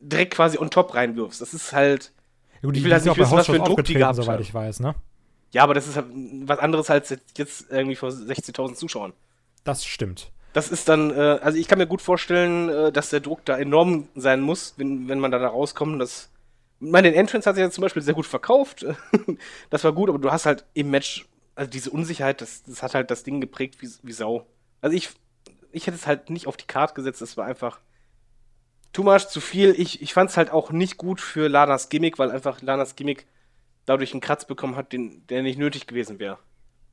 direkt quasi on top reinwirfst. Das ist halt. Ja, gut, ich will halt nicht wissen, was für einen Druck die gehabt soweit ich weiß, ne? Ja, aber das ist halt was anderes als jetzt irgendwie vor 16.000 Zuschauern. Das stimmt. Das ist dann, äh, also ich kann mir gut vorstellen, äh, dass der Druck da enorm sein muss, wenn, wenn man da, da rauskommt. Das, meine, den Entrance hat sich ja zum Beispiel sehr gut verkauft. (laughs) das war gut, aber du hast halt im Match, also diese Unsicherheit, das, das hat halt das Ding geprägt wie, wie Sau. Also ich, ich hätte es halt nicht auf die Karte gesetzt, das war einfach too much, zu viel. Ich, ich fand es halt auch nicht gut für Lanas Gimmick, weil einfach Lanas Gimmick dadurch einen Kratz bekommen hat, den, der nicht nötig gewesen wäre.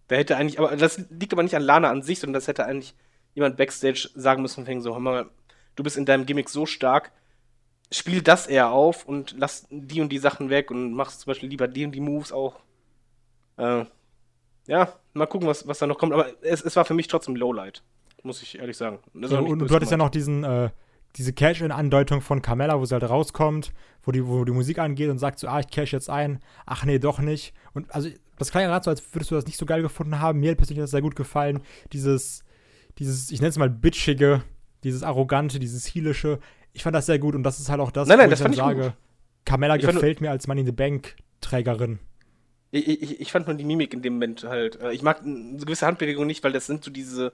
Da hätte eigentlich, aber das liegt aber nicht an Lana an sich, sondern das hätte eigentlich jemand Backstage sagen müssen, fängen so, hör mal, du bist in deinem Gimmick so stark, spiel das eher auf und lass die und die Sachen weg und mach zum Beispiel lieber die und die Moves auch. Äh, ja, mal gucken, was, was da noch kommt. Aber es, es war für mich trotzdem Lowlight, muss ich ehrlich sagen. Ja, und du hattest ja noch diesen, äh, diese Cash-In-Andeutung von Carmella, wo sie halt rauskommt, wo die, wo die Musik angeht und sagt so, ah, ich cash jetzt ein. Ach nee, doch nicht. Und also, das klang gerade so, als würdest du das nicht so geil gefunden haben. Mir persönlich hat das sehr gut gefallen. Dieses, dieses, ich nenne es mal bitchige, dieses arrogante, dieses heelische. Ich fand das sehr gut und das ist halt auch das, nein, nein, wo das ich dann ich sage, gut. Carmella Ich gefällt mir als Money in the Bank Trägerin. Ich, ich, ich fand nur die Mimik in dem Moment halt. äh, Ich mag eine gewisse Handbewegung nicht, weil das sind so diese.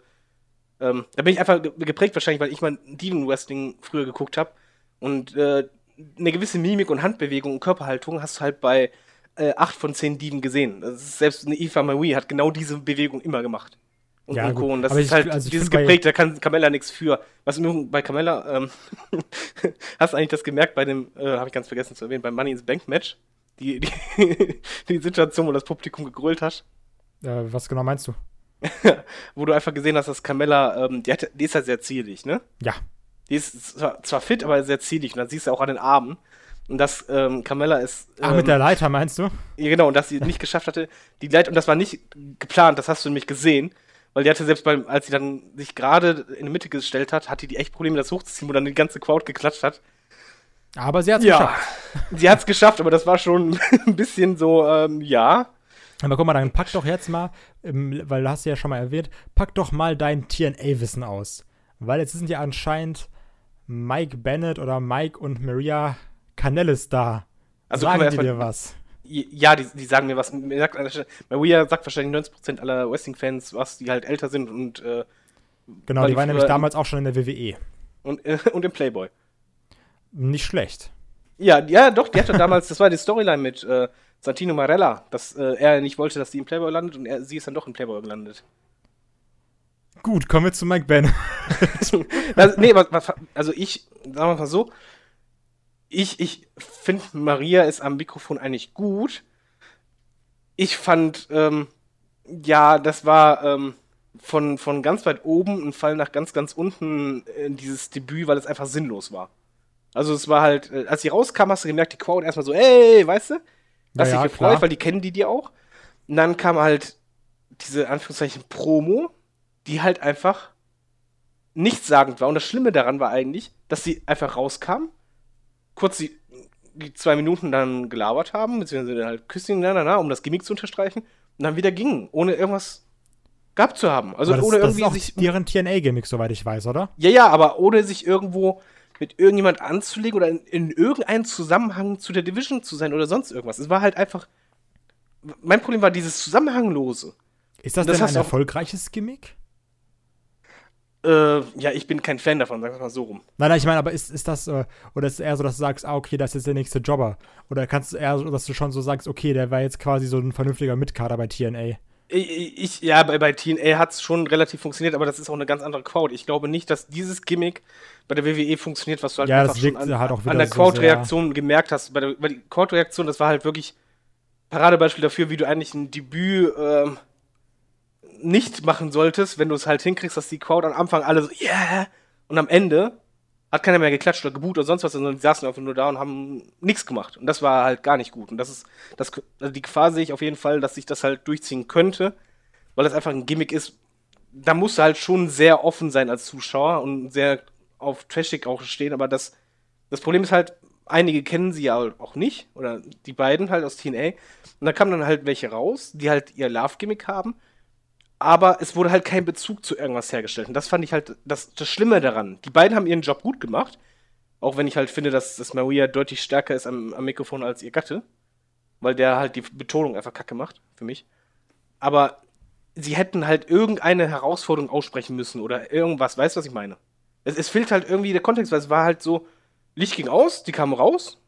Ähm, da bin ich einfach ge- geprägt wahrscheinlich, weil ich mal Demon Wrestling früher geguckt habe. Und äh, eine gewisse Mimik und Handbewegung und Körperhaltung hast du halt bei äh, acht von zehn Diven gesehen. Selbst eine Eva Marie hat genau diese Bewegung immer gemacht. Und, Ja, und gut. Co. Und das Aber ist ich- halt also dieses geprägt, da kann Carmella nichts für. Was bei Carmella, ähm, (laughs) hast du eigentlich das gemerkt bei dem, äh, habe ich ganz vergessen zu erwähnen, beim Money ins Bank Match? Die, die, (laughs) die Situation, wo das Publikum gegrölt hat, Äh, was genau meinst du? (laughs) wo du einfach gesehen hast, dass Carmella, ähm, die, hat, die ist ja sehr zierlich, ne? Ja. Die ist zwar, zwar fit, aber sehr zierlich. Und das siehst du auch an den Armen. Und dass ähm, Carmella ist. Ähm, Ach, mit der Leiter meinst du? Ja, genau, und dass sie nicht geschafft hatte, die Leit und das war nicht geplant, das hast du nämlich gesehen, weil die hatte selbst beim, als sie dann sich gerade in die Mitte gestellt hat, hatte die echt Probleme, das hochzuziehen, wo dann die ganze Crowd geklatscht hat. Aber sie hat es geschafft. sie hat's geschafft, aber das war schon (laughs) ein bisschen so, ähm, ja. Aber guck mal, dann pack doch jetzt mal, ähm, weil du hast ja schon mal erwähnt, pack doch mal dein TNA-Wissen aus. Weil jetzt sind ja anscheinend Mike Bennett oder Mike und Maria Canellis da. Also Sagen die dir was? Ja, die, die sagen mir was. Sagt, Maria sagt wahrscheinlich 90% aller Wrestling-Fans was, die halt älter sind und, äh, Genau, die waren nämlich damals auch schon in der WWE. und, äh, (laughs) und im Playboy. Nicht schlecht. Ja, ja, doch, die hatte damals, das war die Storyline mit äh, Santino Marella, dass äh, er nicht wollte, dass sie im Playboy landet und er, sie ist dann doch im Playboy gelandet. Gut, kommen wir zu Mike Bennett. also, (laughs) nee, was, also ich, sagen wir mal so, ich, ich finde, Maria ist am Mikrofon eigentlich gut. Ich fand, ähm, ja, das war ähm, von, von ganz weit oben ein Fall nach ganz, ganz unten in dieses Debüt, weil es einfach sinnlos war. Also es war halt, äh, als sie rauskam, hast du gemerkt, die Crowd erstmal so, ey, weißt du? Hast Ja, dich gefreut, klar. weil die kennen die dir auch. Und dann kam halt diese, Anführungszeichen, Promo, die halt einfach nichtssagend war. Und das Schlimme daran war eigentlich, dass sie einfach rauskam, kurz die, die zwei Minuten dann gelabert haben, beziehungsweise halt Küsschen, na, na, na, um das Gimmick zu unterstreichen, und dann wieder gingen, ohne irgendwas gehabt zu haben. Also das, ohne das ist irgendwie auch sich. deren TNA-Gimmick, soweit ich weiß, oder? Ja, ja, aber ohne sich irgendwo mit irgendjemand anzulegen oder in, in irgendeinem Zusammenhang zu der Division zu sein oder sonst irgendwas. Es war halt einfach. Mein Problem war dieses Zusammenhanglose. Ist das, Das denn ein erfolgreiches Gimmick? Äh, ja, ich bin kein Fan davon, wir mal so rum. Nein, nein, ich meine, aber ist, ist das, äh, oder ist es eher so, dass du sagst, ah, okay, das ist der nächste Jobber? Oder kannst du eher so, dass du schon so sagst, okay, der war jetzt quasi so ein vernünftiger Mitkader bei TNA? Ich, ja, bei, bei TNA hat es schon relativ funktioniert, aber das ist auch eine ganz andere Crowd. Ich glaube nicht, dass dieses Gimmick bei der WWE funktioniert, was du halt Ja, einfach schon wirkt halt an der so Crowd-Reaktion gemerkt hast. Bei der, bei die Crowd-Reaktion, das war halt wirklich Paradebeispiel dafür, wie du eigentlich ein Debüt ähm, nicht machen solltest, wenn du es halt hinkriegst, dass die Crowd am Anfang alle so, yeah, und am Ende hat keiner mehr geklatscht oder geboot oder sonst was, sondern die saßen einfach nur da und haben nichts gemacht. Und das war halt gar nicht gut. Und das ist, das, also die Gefahr sehe ich auf jeden Fall, dass sich das halt durchziehen könnte, weil das einfach ein Gimmick ist. Da musst du halt schon sehr offen sein als Zuschauer und sehr auf Trashig auch stehen, aber das, das Problem ist halt, einige kennen sie ja auch nicht, oder die beiden halt aus TNA. Und da kamen dann halt welche raus, die halt ihr Love-Gimmick haben, aber es wurde halt kein Bezug zu irgendwas hergestellt. Und das fand ich halt das, das Schlimme daran. Die beiden haben ihren Job gut gemacht, auch wenn ich halt finde, dass, dass Maria deutlich stärker ist am, am Mikrofon als ihr Gatte, weil der halt die Betonung einfach kacke macht, für mich. Aber sie hätten halt irgendeine Herausforderung aussprechen müssen oder irgendwas, weißt du, was ich meine? Es, es fehlt halt irgendwie der Kontext, weil es war halt so, Licht ging aus, die kamen raus,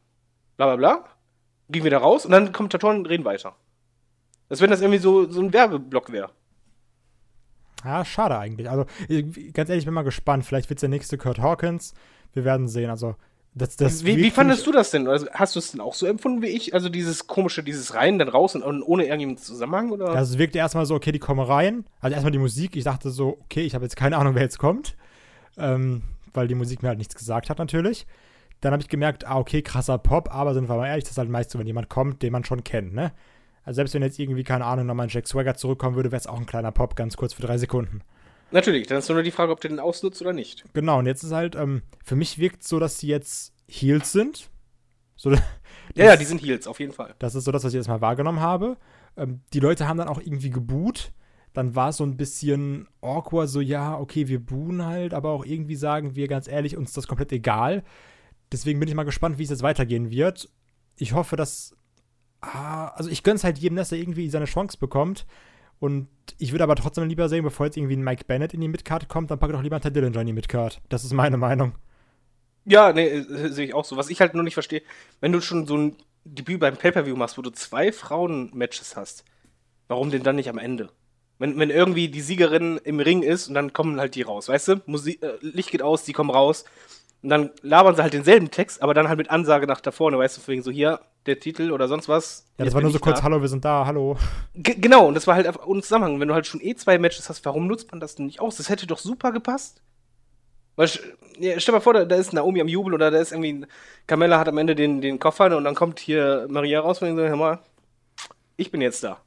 bla bla bla, ging wieder raus und dann Kommentatoren und reden weiter. Als wenn das irgendwie so, so ein Werbeblock wäre. Ja, schade eigentlich. Also, ich- ganz ehrlich, ich bin mal gespannt. Vielleicht wird es der nächste Kurt Hawkins. Wir werden sehen. Also, Das, das wie, wie fandest du das denn? Also, hast du es denn auch so empfunden wie ich? Also dieses komische, dieses rein, dann raus und, und ohne irgendeinen Zusammenhang? Oder? Also es wirkte erstmal so, okay, die kommen rein. Also erstmal die Musik. Ich dachte so, okay, ich habe jetzt keine Ahnung, wer jetzt kommt. Ähm, weil die Musik mir halt nichts gesagt hat natürlich. Dann habe ich gemerkt, ah, okay, krasser Pop, aber sind wir mal ehrlich, das ist halt meist so, wenn jemand kommt, den man schon kennt, ne? Also selbst wenn jetzt irgendwie, keine Ahnung, nochmal ein Jack Swagger zurückkommen würde, wäre es auch ein kleiner Pop, ganz kurz für drei Sekunden. Natürlich, dann ist nur die Frage, ob der den ausnutzt oder nicht. Genau, und jetzt ist halt, ähm, für mich wirkt es so, dass sie jetzt Heels sind. So, (laughs) ja, ja, die sind Heels, auf jeden Fall. Das ist so das, was ich jetzt mal wahrgenommen habe. Ähm, die Leute haben dann auch irgendwie geboot. Dann war es so ein bisschen awkward, so, ja, okay, wir buhen halt, aber auch irgendwie sagen wir ganz ehrlich, uns das komplett egal. Deswegen bin ich mal gespannt, wie es jetzt weitergehen wird. Ich hoffe, dass. Ah, also, ich gönne es halt jedem, dass er irgendwie seine Chance bekommt. Und ich würde aber trotzdem lieber sehen, bevor jetzt irgendwie ein Mike Bennett in die Midcard kommt, dann packe doch lieber einen Ted Dillinger in die Midcard. Das ist meine Meinung. Ja, nee, äh, sehe ich auch so. Was ich halt nur nicht verstehe, wenn du schon so ein Debüt beim Pay-Per-View machst, wo du zwei Frauen-Matches hast, warum denn dann nicht am Ende? Wenn, wenn irgendwie die Siegerin im Ring ist und dann kommen halt die raus, weißt du? Musik, äh, Licht geht aus, die kommen raus. Und dann labern sie halt denselben Text, aber dann halt mit Ansage nach da vorne, weißt du, wegen so hier, der Titel oder sonst was. Ja, das war nur so kurz, da. hallo, wir sind da, hallo. G genau, und das war halt einfach ohne Zusammenhang. Wenn du halt schon eh zwei Matches hast, warum nutzt man das denn nicht aus? Das hätte doch super gepasst. Weil, ja, stell mal vor, da, da, ist Naomi am Jubel oder da ist irgendwie, Carmella hat am Ende den, den Koffer und dann kommt hier Maria raus und sagt, hör mal, ich bin jetzt da.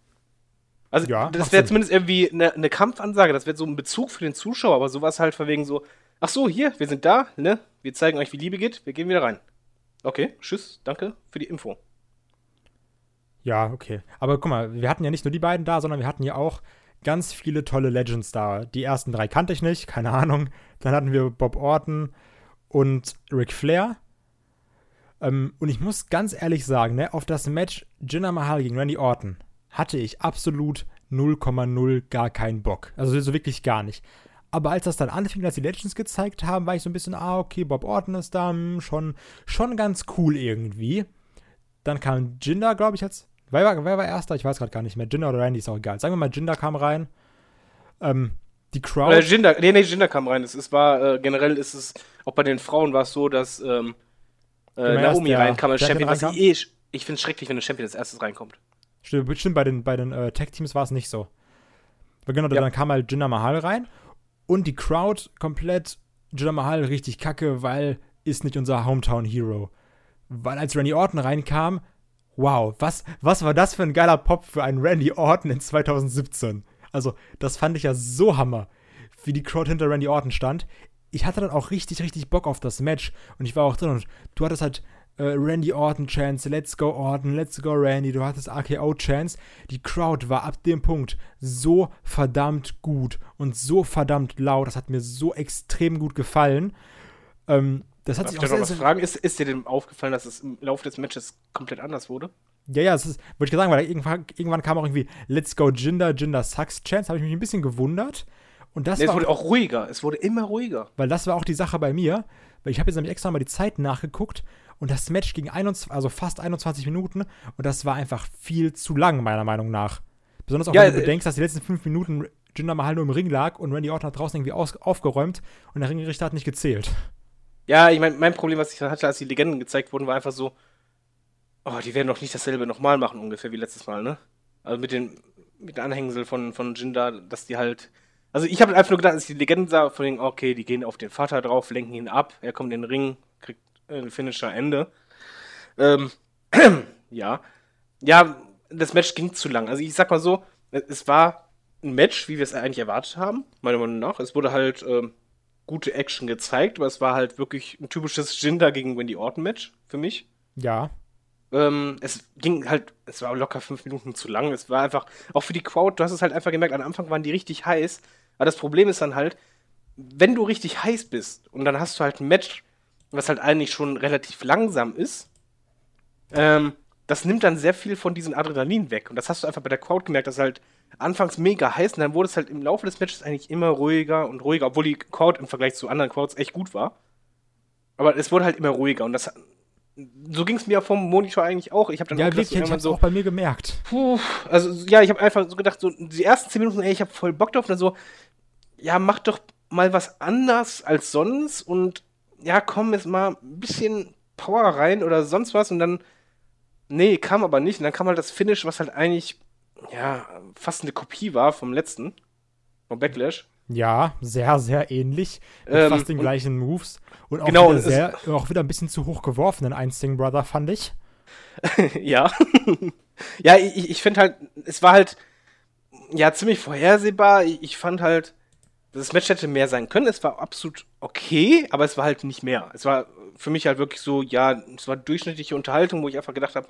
Also, ja, das wäre zumindest irgendwie eine, eine Kampfansage, das wäre so ein Bezug für den Zuschauer, aber sowas halt von wegen so, ach so, hier, wir sind da, ne? Wir zeigen euch, wie Liebe geht, wir gehen wieder rein. Okay, tschüss, danke für die Info. Ja, okay. Aber guck mal, wir hatten ja nicht nur die beiden da, sondern wir hatten ja auch ganz viele tolle Legends da. Die ersten drei kannte ich nicht, keine Ahnung. Dann hatten wir Bob Orton und Ric Flair. Ähm, und ich muss ganz ehrlich sagen, ne, auf das Match Jinder Mahal gegen Randy Orton hatte ich absolut 0,0 gar keinen Bock. Also so wirklich gar nicht. Aber als das dann anfing, als die Legends gezeigt haben, war ich so ein bisschen, ah, okay, Bob Orton ist da, hm, schon, schon ganz cool irgendwie. Dann kam Jinder, glaube ich, als Wer war, wer war erster? Ich weiß gerade gar nicht mehr. Jinder oder Randy ist auch egal. Sagen wir mal, Jinder kam rein. Ähm, die Crowd. Äh, Jinder, nee, nee, Jinder kam rein. Es, es war, äh, generell ist es, auch bei den Frauen war es so, dass ähm, äh, Naomi der, reinkam als Champion. Was ich eh, ich finde es schrecklich, wenn ein Champion als erstes reinkommt. Stimmt, bei den, bei den äh, Tag-Teams war es nicht so. Weil genau, ja. dann kam halt Jinder Mahal rein und die Crowd komplett Jinder Mahal richtig kacke, weil ist nicht unser Hometown Hero. Weil als Randy Orton reinkam, wow, was, was war das für ein geiler Pop für einen Randy Orton in 2017? Also, das fand ich ja so hammer, wie die Crowd hinter Randy Orton stand. Ich hatte dann auch richtig, richtig Bock auf das Match und ich war auch drin und du hattest halt Randy Orton Chance, Let's Go Orton, Let's Go Randy, du hattest AKO Chance. Die Crowd war ab dem Punkt so verdammt gut und so verdammt laut. Das hat mir so extrem gut gefallen. Ähm, das hat Darf sich auch sehr, noch was fragen? Ist, ist dir denn aufgefallen, dass es im Laufe des Matches komplett anders wurde? Ja, ja, das ist, wollte ich sagen, weil irgendwann, irgendwann kam auch irgendwie Let's Go Jinder, Jinder Sucks Chance, habe ich mich ein bisschen gewundert. Und das nee, es wurde auch ruhiger, es wurde immer ruhiger. Weil das war auch die Sache bei mir, weil ich habe jetzt nämlich extra mal die Zeit nachgeguckt und das Match ging 21, also fast 21 Minuten und das war einfach viel zu lang, meiner Meinung nach. Besonders auch, ja, wenn du äh, bedenkst, dass die letzten fünf Minuten Jinder Mahal nur im Ring lag und Randy Orton hat draußen irgendwie aus, aufgeräumt und der Ringrichter hat nicht gezählt. Ja, ich meine, mein Problem, was ich dann hatte, als die Legenden gezeigt wurden, war einfach so, oh, die werden doch nicht dasselbe nochmal machen, ungefähr wie letztes Mal, ne? Also mit den, mit den Anhängsel von, von Jinda, dass die halt. Also ich habe einfach nur gedacht, als ich die Legenden sah, von denen, okay, die gehen auf den Vater drauf, lenken ihn ab, er kommt in den Ring, äh, ein Finisher Ende. Ähm, (clears throat) ja. Ja, das Match ging zu lang. Also ich sag mal so, es war ein Match, wie wir es eigentlich erwartet haben, meiner Meinung nach. Es wurde halt ähm, gute Action gezeigt, aber es war halt wirklich ein typisches Jinder gegen Wendy Orton Match für mich. Ja. Ähm, es ging halt, es war locker fünf Minuten zu lang. Es war einfach, auch für die Crowd, du hast es halt einfach gemerkt, am Anfang waren die richtig heiß. Aber das Problem ist dann halt, wenn du richtig heiß bist und dann hast du halt ein Match, was halt eigentlich schon relativ langsam ist, ähm, das nimmt dann sehr viel von diesem Adrenalin weg. Und das hast du einfach bei der Crowd gemerkt, dass halt anfangs mega heiß und dann wurde es halt im Laufe des Matches eigentlich immer ruhiger und ruhiger, obwohl die Crowd im Vergleich zu anderen Crowds echt gut war. Aber es wurde halt immer ruhiger und das so ging es mir vom Monitor eigentlich auch. Ich habe dann ja, auch, wirklich, ich so, auch bei mir gemerkt. Puh, also ja, ich habe einfach so gedacht, so die ersten zehn Minuten, ey, ich habe voll Bock drauf und dann so, ja, mach doch mal was anders als sonst und ja, komm, jetzt mal ein bisschen Power rein oder sonst was und dann, nee, kam aber nicht. Und dann kam halt das Finish, was halt eigentlich, ja, fast eine Kopie war vom letzten, vom Backlash. Ja, sehr, sehr ähnlich. Mit ähm, fast den gleichen Moves. Und auch, genau, wieder sehr, auch wieder ein bisschen zu hoch geworfen, den Einsting Brother, fand ich. (laughs) ja. ja, ich, ich finde halt, es war halt, ja, ziemlich vorhersehbar. Ich, ich fand halt, das Match hätte mehr sein können. Es war absolut okay, aber es war halt nicht mehr. Es war für mich halt wirklich so, ja, es war durchschnittliche Unterhaltung, wo ich einfach gedacht habe,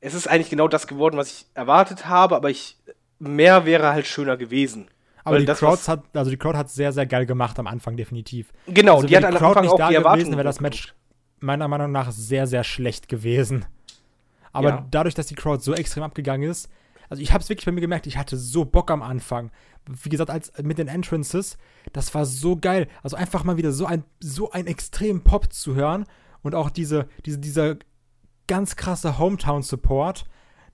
es ist eigentlich genau das geworden, was ich erwartet habe, aber ich, mehr wäre halt schöner gewesen. Aber die Crowd hat, also die Crowd hat sehr, sehr geil gemacht am Anfang, definitiv. Genau, also, die hat am Anfang nicht auch da die wäre das Match meiner Meinung nach sehr, sehr schlecht gewesen. Aber ja. dadurch, dass die Crowd so extrem abgegangen ist, also ich habe es wirklich bei mir gemerkt, ich hatte so Bock am Anfang. Wie gesagt, als mit den Entrances, das war so geil. Also einfach mal wieder so ein so ein extremen Pop zu hören und auch diese diese dieser ganz krasse Hometown Support,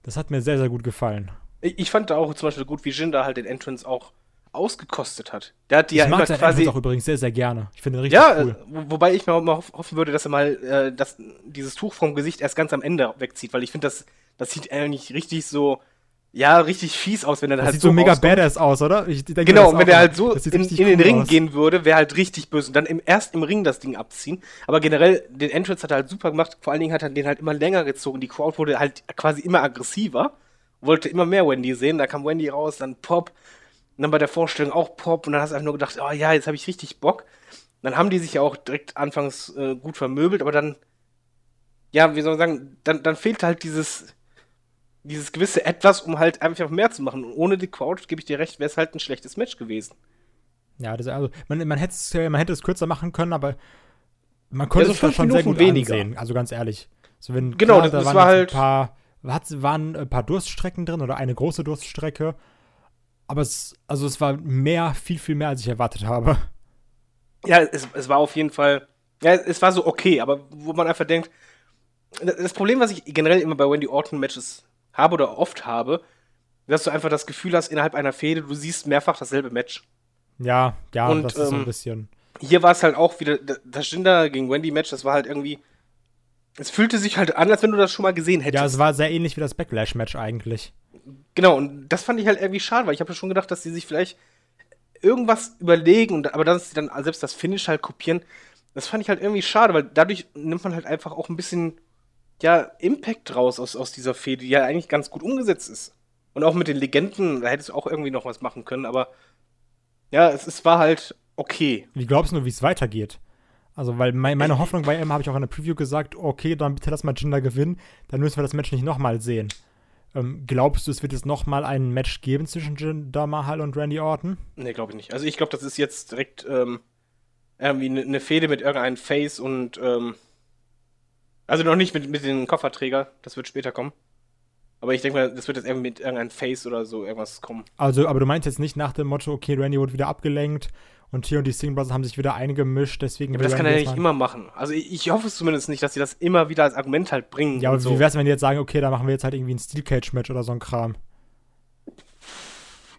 das hat mir sehr sehr gut gefallen. Ich fand da auch zum Beispiel gut, wie Jin da halt den Entrance auch ausgekostet hat. Der hat die ich ja mag immer quasi auch übrigens sehr sehr gerne. Ich finde richtig ja, cool. Ja, wobei ich mir mal hoffen würde, dass er mal äh, das, dieses Tuch vom Gesicht erst ganz am Ende wegzieht, weil ich finde das das sieht eigentlich richtig so ja, richtig fies aus, wenn er das halt sieht so, mega rauskommt. badass aus, oder? Denke, genau, und wenn er halt so in, in den Ring aus. gehen würde, wäre halt richtig böse. Und dann im, erst im Ring das Ding abziehen. Aber generell, den Entrance hat er halt super gemacht. Vor allen Dingen hat er den halt immer länger gezogen. Die Crowd wurde halt quasi immer aggressiver. Wollte immer mehr Wendy sehen. Da kam Wendy raus, dann Pop. Und dann bei der Vorstellung auch Pop. Und dann hast du einfach nur gedacht, oh ja, jetzt habe ich richtig Bock. Dann haben die sich ja auch direkt anfangs äh, gut vermöbelt. Aber dann, ja, wie soll man sagen, dann, dann fehlt halt dieses dieses gewisse Etwas, um halt einfach mehr zu machen. Und ohne die Crowd, gebe ich dir recht, wäre es halt ein schlechtes Match gewesen. Ja, das, also, man, man, man hätte es kürzer machen können, aber man konnte ja, es schon sehr gut weniger. ansehen, also ganz ehrlich. So, wenn, genau, klar, das, da war halt. Ein paar, hat, waren ein paar Durststrecken drin oder eine große Durststrecke. Aber es, also es war mehr, viel, viel mehr, als ich erwartet habe. Ja, es, es war auf jeden Fall. Ja, es war so okay, aber wo man einfach denkt, das Problem, was ich generell immer bei Wendy Orton Matches habe oder oft habe, dass du einfach das Gefühl hast, innerhalb einer Fehde, du siehst mehrfach dasselbe Match. Ja, ja, und, das ist so ein ähm, bisschen. Hier war es halt auch wieder, das Jinder gegen Wendy-Match, das war halt irgendwie. Es fühlte sich halt an, als wenn du das schon mal gesehen hättest. Ja, es war sehr ähnlich wie das Backlash-Match eigentlich. Genau, und das fand ich halt irgendwie schade, weil ich habe ja schon gedacht, dass sie sich vielleicht irgendwas überlegen, und, aber dass sie dann selbst das Finish halt kopieren, das fand ich halt irgendwie schade, weil dadurch nimmt man halt einfach auch ein bisschen ja, Impact raus aus, aus dieser Fehde, die ja eigentlich ganz gut umgesetzt ist. Und auch mit den Legenden, da hättest du auch irgendwie noch was machen können, aber ja, es, es war halt okay. Wie glaubst du, wie es weitergeht? Also, weil mein, meine Hoffnung bei ihm habe ich auch in der Preview gesagt, okay, dann bitte lass mal Jinder gewinnen, dann müssen wir das Match nicht nochmal sehen. Ähm, glaubst du, es wird jetzt nochmal ein Match geben zwischen Jinder Mahal und Randy Orton? Nee, glaube ich nicht. Also ich glaube, das ist jetzt direkt ähm, irgendwie eine ne Fehde mit irgendeinem Face und ähm, also noch nicht mit, mit dem Kofferträger, das wird später kommen. Aber ich denke mal, das wird jetzt irgendwie mit irgendeinem Face oder so irgendwas kommen. Also, aber du meinst jetzt nicht nach dem Motto, okay, Randy wurde wieder abgelenkt und hier und die Singh Brothers haben sich wieder eingemischt, deswegen. Ja, aber das kann er ja nicht immer machen. Also ich, ich, hoffe es zumindest nicht, dass sie das immer wieder als Argument halt bringen. Ja, aber so. wie wär's, wenn die jetzt sagen, okay, da machen wir jetzt halt irgendwie ein Steel Cage Match oder so ein Kram?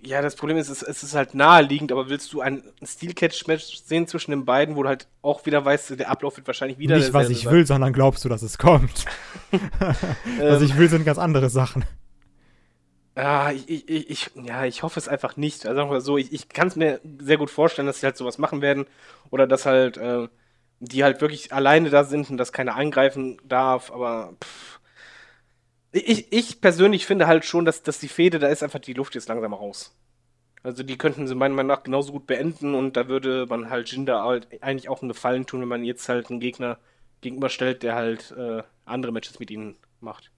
Ja, das Problem ist, es, es ist halt naheliegend, aber willst du ein Steel Catch Match sehen zwischen den beiden, wo du halt auch wieder weißt, der Ablauf wird wahrscheinlich wieder Nicht, was ich sein. will, sondern glaubst du, dass es kommt. (laughs) was ich will, sind ganz andere Sachen. Ja, ich, ich, ich, ja, ich hoffe es einfach nicht. Also sagen wir so, ich, ich kann es mir sehr gut vorstellen, dass sie halt sowas machen werden. Oder dass halt äh, die halt wirklich alleine da sind und dass keiner eingreifen darf, aber pff, ich, ich persönlich finde halt schon, dass, dass die Fehde, da ist einfach die Luft jetzt langsam raus. Also die könnten sie meiner Meinung nach genauso gut beenden und da würde man halt Jinder halt eigentlich auch einen Gefallen tun, wenn man jetzt halt einen Gegner gegenüberstellt, der halt äh, andere Matches mit ihnen macht.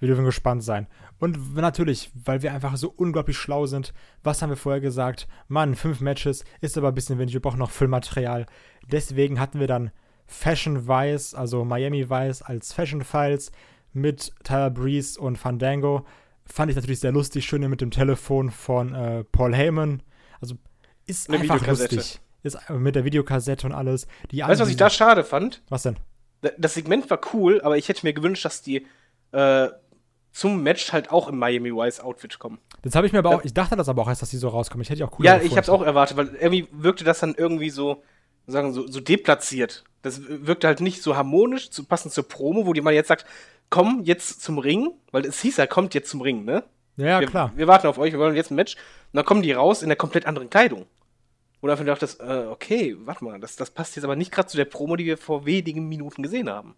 Wir dürfen gespannt sein. Und natürlich, weil wir einfach so unglaublich schlau sind, was haben wir vorher gesagt? Mann, fünf Matches ist aber ein bisschen wenig, wir brauchen noch Füllmaterial. Deswegen hatten wir dann Fashion Vice, also Miami Vice als Fashion Files, mit Tyler Breeze und Fandango. Fand ich natürlich sehr lustig. Schön mit dem Telefon von äh, Paul Heyman. Also ist Eine einfach lustig. Ist äh, mit der Videokassette und alles. Die weißt du, was ich da schade fand? Was denn? Das Segment war cool, aber ich hätte mir gewünscht, dass die äh, zum Match halt auch im Miami Vice Outfit kommen. Das habe ich mir aber auch, ich dachte das aber auch erst, dass die so rauskommen. Ich hätte auch cool Ja, ich habe es auch erwartet, weil irgendwie wirkte das dann irgendwie so, sagen so, so deplatziert. Das wirkte halt nicht so harmonisch, zu, passend zur Promo, wo die mal jetzt sagt, komm jetzt zum Ring, weil es hieß ja, kommt jetzt zum Ring, ne? Ja, wir, klar. Wir warten auf euch, wir wollen jetzt ein Match. Und dann kommen die raus in der komplett anderen Kleidung. Und einfach dachte ich, äh, okay, warte mal, das, das passt jetzt aber nicht gerade zu der Promo, die wir vor wenigen Minuten gesehen haben.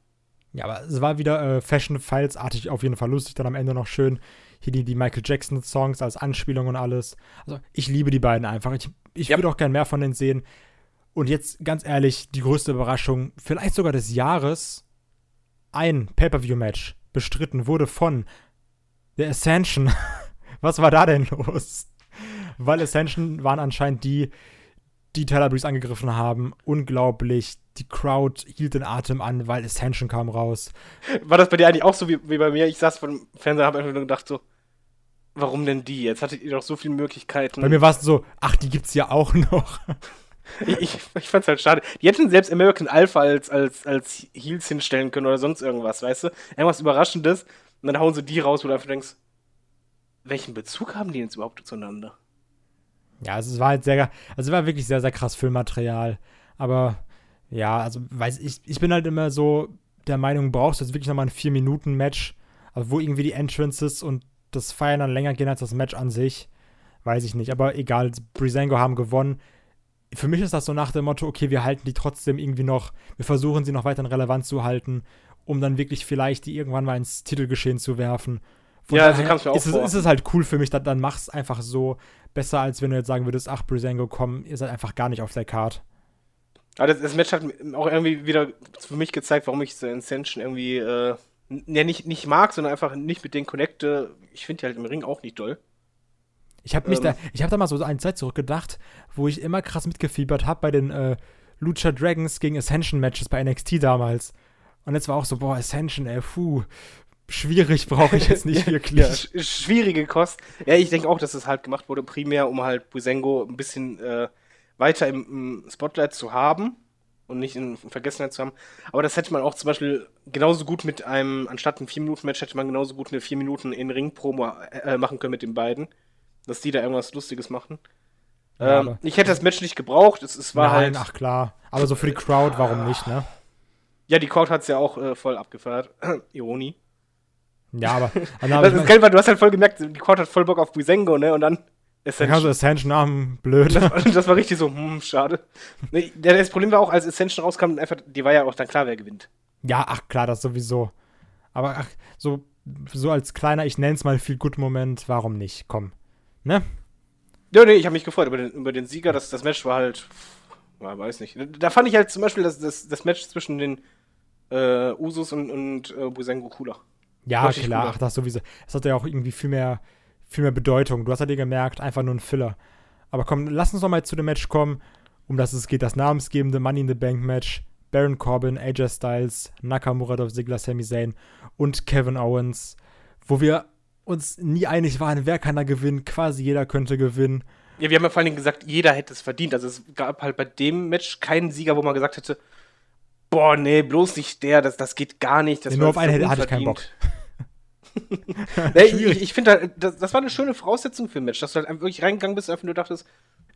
Ja, aber es war wieder äh, Fashion-Files-artig auf jeden Fall lustig. Dann am Ende noch schön hier die, die Michael Jackson-Songs als Anspielung und alles. Also ich liebe die beiden einfach. Ich, ich ja. würde auch gern mehr von denen sehen. Und jetzt ganz ehrlich, die größte Überraschung, vielleicht sogar des Jahres, ein Pay-Per-View-Match bestritten wurde von The Ascension. (laughs) Was war da denn los? Weil Ascension waren anscheinend die, die Tyler Breeze angegriffen haben. Unglaublich. Die Crowd hielt den Atem an, weil Ascension kam raus. War das bei dir eigentlich auch so wie, wie bei mir? Ich saß vor dem Fernseher und habe einfach nur gedacht so, warum denn die? Jetzt hattet ihr doch so viele Möglichkeiten. Bei mir war es so, ach, die gibt's ja auch noch. Ich, ich, ich fand's halt schade. Die hätten selbst American Alpha als, als, als Heels hinstellen können oder sonst irgendwas, weißt du? Irgendwas Überraschendes. Und dann hauen sie die raus, wo du einfach denkst, welchen Bezug haben die jetzt überhaupt zueinander? Ja, also es war halt sehr, also es war wirklich sehr, sehr krass Filmmaterial. Aber ja, also weiß ich, ich bin halt immer so der Meinung, brauchst du jetzt wirklich nochmal ein 4-Minuten-Match, also wo irgendwie die Entrances und das Feiern dann länger gehen als das Match an sich. Weiß ich nicht. Aber egal, Brisango haben gewonnen. Für mich ist das so nach dem Motto, okay, wir halten die trotzdem irgendwie noch, wir versuchen sie noch weiterhin relevant zu halten, um dann wirklich vielleicht die irgendwann mal ins Titelgeschehen zu werfen. Von ja, daher kannst du auch ist, es, ist es halt cool für mich, dann, dann mach's einfach so besser, als wenn du jetzt sagen würdest, ach, Brisango, komm, ihr seid einfach gar nicht auf der Card. Aber das, das, Match hat auch irgendwie wieder für mich gezeigt, warum ich The Ascension irgendwie äh, ja, nicht, nicht mag, sondern einfach nicht mit denen connecte. Ich finde die halt im Ring auch nicht doll. Ich habe mich ähm, da, ich habe da mal so eine Zeit zurückgedacht, wo ich immer krass mitgefiebert habe bei den äh, Lucha Dragons gegen Ascension Matches bei NXT damals. Und jetzt war auch so, boah, Ascension, ey, puh, schwierig brauche ich jetzt nicht (laughs) wirklich. ja, schwierige Kost. Ja, ich denke auch, dass es halt gemacht wurde, primär, um halt Busengo ein bisschen äh, weiter im, im, Spotlight zu haben und nicht in Vergessenheit zu haben. Aber das hätte man auch zum Beispiel genauso gut mit einem, anstatt ein 4-Minuten-Match, hätte man genauso gut eine 4 Minuten in Ring-Promo äh, machen können mit den beiden. Dass die da irgendwas Lustiges machen. Ja, ähm, ich hätte das Match nicht gebraucht. Es, es war Nein, halt. Ach klar. Aber so für die Crowd, warum nicht, ne? Ja, die Crowd hat es ja auch äh, voll abgefeiert. (clears throat) Ironie. Ja, aber. (laughs) das ist geil, weil du hast halt voll gemerkt, die Crowd hat voll Bock auf Buisengo, ne? Und dann Ascension. Ja, so Ascension Namen, blöd. Das, (laughs) das, war richtig so, hm, schade. Nee, das Problem war auch, als Ascension rauskam, einfach, die war ja auch dann klar, wer gewinnt. Ja, ach klar, das sowieso. Aber ach, so, so als kleiner, ich nenn's mal viel gut Moment, warum nicht? Komm. Ne? Ja, nee, ich habe mich gefreut über den, über den Sieger. Das, das Match war halt, ja, weiß nicht. Da fand ich halt zum Beispiel das, das, das Match zwischen den äh, Usus und, und äh, Busengo cooler. Ja, klar, ach, das sowieso. Es hat ja auch irgendwie viel mehr viel mehr Bedeutung. Du hast ja dir gemerkt, einfach nur ein Filler. Aber komm, lass uns doch mal zu dem Match kommen, um das es geht. Das namensgebende Money in the Bank Match. Baron Corbin, AJ Styles, Nakamura, Dolph Ziggler, Sami Zayn und Kevin Owens. Wo wir uns nie einig waren, wer kann da gewinnen. Quasi jeder könnte gewinnen. Ja, wir haben ja vor allen Dingen gesagt, jeder hätte es verdient. Also es gab halt bei dem Match keinen Sieger, wo man gesagt hätte, boah, nee, bloß nicht der, das, das geht gar nicht. Das nee, nur auf einen hatte ich keinen Bock. (laughs) (laughs) nee, ich, ich finde halt, das, das, war eine schöne Voraussetzung für ein Match, dass du halt wirklich reingegangen bist und einfach nur dachtest,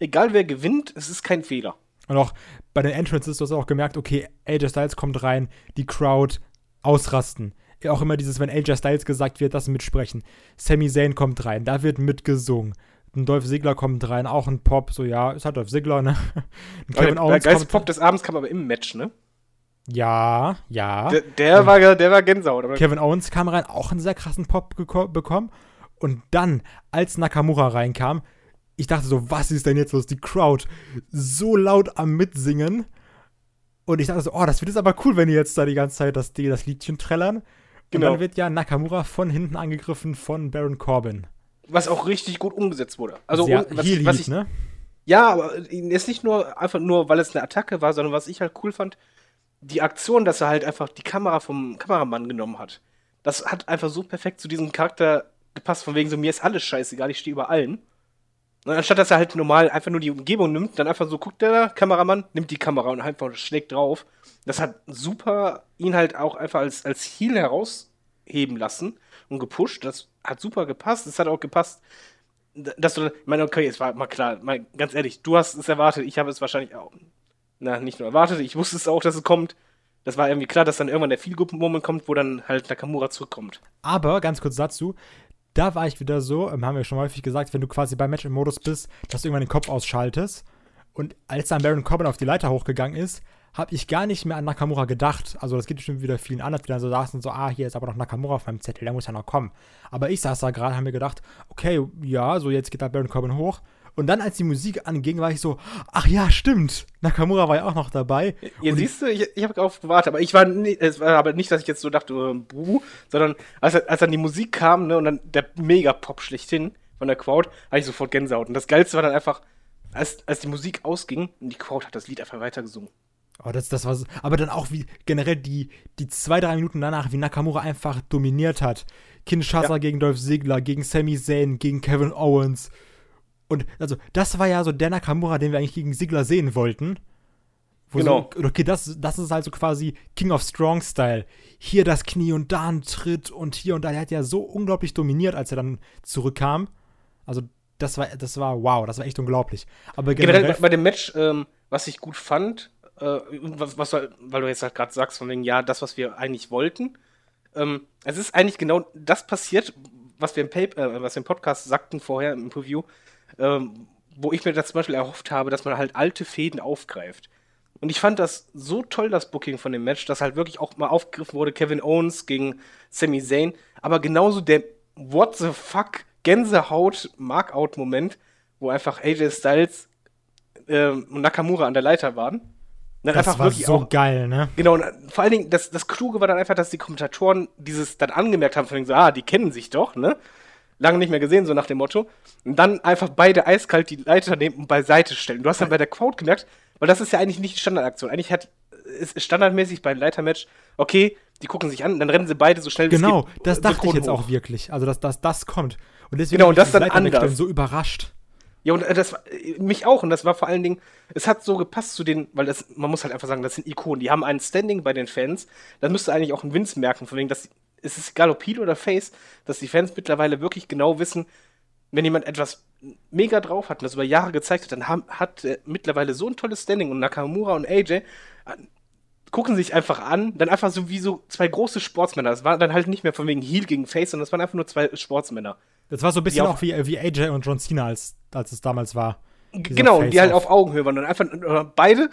egal wer gewinnt, es ist kein Fehler. Und auch bei den Entrances, du hast auch gemerkt, okay, AJ Styles kommt rein, die Crowd ausrasten. Auch immer dieses, wenn AJ Styles gesagt wird, das mitsprechen. Sami Zayn kommt rein, da wird mitgesungen. Ein Dolph Ziggler kommt rein, auch ein Pop, so ja, ist halt Dolph Ziggler, ne? (laughs) Ein Kevin Owens der geilste Pop des Abends kam aber im Match, ne? Ja, ja. Der, der ähm, war, der war Gänsehaut. Aber Kevin Owens kam rein, auch einen sehr krassen Pop bekommen. Und dann, als Nakamura reinkam, ich dachte so, was ist denn jetzt los? Die Crowd so laut am Mitsingen. Und ich dachte so, oh, das wird jetzt aber cool, wenn die jetzt da die ganze Zeit das, das Liedchen trällern. Genau. Und dann wird ja Nakamura von hinten angegriffen von Baron Corbin. Was auch richtig gut umgesetzt wurde. Also, Sehr, was, Heal was ich, ne? Ja, aber ist nicht nur einfach nur, weil es eine Attacke war, sondern was ich halt cool fand, die Aktion, dass er halt einfach die Kamera vom Kameramann genommen hat, das hat einfach so perfekt zu diesem Charakter gepasst, von wegen so, mir ist alles scheißegal, ich stehe über allen. Und anstatt dass er halt normal einfach nur die Umgebung nimmt, dann einfach so guckt der Kameramann, nimmt die Kamera und einfach schlägt drauf. Das hat super ihn halt auch einfach als, als Heal herausheben lassen und gepusht. Das hat super gepasst. Es hat auch gepasst, dass du, ich meine, okay, es war mal klar, mal, ganz ehrlich, du hast es erwartet, ich habe es wahrscheinlich auch na, nicht nur erwartet, ich wusste es auch, dass es kommt. Das war irgendwie klar, dass dann irgendwann der Feel-Good-Moment kommt, wo dann halt Nakamura zurückkommt. Aber, ganz kurz dazu, da war ich wieder so, ähm, haben wir schon häufig gesagt, wenn du quasi beim Match im Modus bist, dass du irgendwann den Kopf ausschaltest. Und als dann Baron Corbin auf die Leiter hochgegangen ist, habe ich gar nicht mehr an Nakamura gedacht. Also das geht bestimmt wieder vielen anderen, die dann so saßen so, ah, hier ist aber noch Nakamura auf meinem Zettel, der muss ja noch kommen. Aber ich saß da gerade, haben mir gedacht, okay, ja, so jetzt geht da Baron Corbin hoch. Und dann, als die Musik anging, war ich so, ach ja, stimmt, Nakamura war ja auch noch dabei. Hier siehst du, ich, ich habe darauf gewartet, aber ich war, nie, es war aber nicht, dass ich jetzt so dachte, äh, buh, sondern als, als dann die Musik kam, ne, und dann der Mega-Pop schlechthin von der Crowd, hatte ich sofort Gänsehaut. Und das Geilste war dann einfach, als, als die Musik ausging und die Crowd hat das Lied einfach weitergesungen. Oh, das, das war so, aber dann auch wie generell die, die zwei, drei Minuten danach, wie Nakamura einfach dominiert hat. Kinshasa ja. gegen Dolph Ziggler, gegen Sami Zayn, gegen Kevin Owens. Und also, das war ja so der Nakamura, den wir eigentlich gegen Ziggler sehen wollten. Wo genau. So, okay, das, das ist also quasi King of Strong Style. Hier das Knie und da ein Tritt und hier und da. Er hat ja so unglaublich dominiert, als er dann zurückkam. Also, das war, das war wow, das war echt unglaublich. Aber generell, generell bei dem Match, ähm, was ich gut fand, äh, was, was, weil du jetzt halt gerade sagst, von wegen, ja, das, was wir eigentlich wollten. Ähm, es ist eigentlich genau das passiert, was wir im, Paper, äh, was wir im Podcast sagten vorher im Preview, ähm, wo ich mir das zum Beispiel erhofft habe, dass man halt alte Fäden aufgreift. Und ich fand das so toll, das Booking von dem Match, dass halt wirklich auch mal aufgegriffen wurde, Kevin Owens gegen Sami Zayn, aber genauso der What the fuck Gänsehaut-Markout-Moment, wo einfach AJ Styles äh, und Nakamura an der Leiter waren. Dann das war so auch, geil, ne? Genau, und vor allen Dingen, das, das Kluge war dann einfach, dass die Kommentatoren dieses dann angemerkt haben, von wegen so, ah, die kennen sich doch, ne? Lange nicht mehr gesehen, so nach dem Motto. Und dann einfach beide eiskalt die Leiter nehmen und beiseite stellen. Du hast dann bei der Crowd gemerkt, weil das ist ja eigentlich nicht die Standardaktion. Eigentlich hat ist standardmäßig bei einem Leitermatch, okay, die gucken sich an, dann rennen sie beide so schnell wie Genau, das dachte ich jetzt hoch. auch wirklich. Also, dass das, das kommt. Und deswegen genau, und das dann anders. so überrascht. Ja, und das mich auch. Und das war vor allen Dingen, es hat so gepasst zu den, weil das, man muss halt einfach sagen, das sind Ikonen, die haben ein Standing bei den Fans. Das müsste eigentlich auch ein Vince merken, von wegen, dass es ist Heel oder Face, dass die Fans mittlerweile wirklich genau wissen, wenn jemand etwas mega drauf hat und das über Jahre gezeigt hat, dann haben, hat er mittlerweile so ein tolles Standing und Nakamura und AJ äh, gucken sich einfach an, dann einfach so wie so zwei große Sportsmänner. Das war dann halt nicht mehr von wegen Heel gegen Face, sondern das waren einfach nur zwei Sportsmänner. Das war so ein bisschen auch, auch, wie, wie AJ und John Cena, als, als es damals war. Genau, die halt auf Augenhöhe waren und einfach beide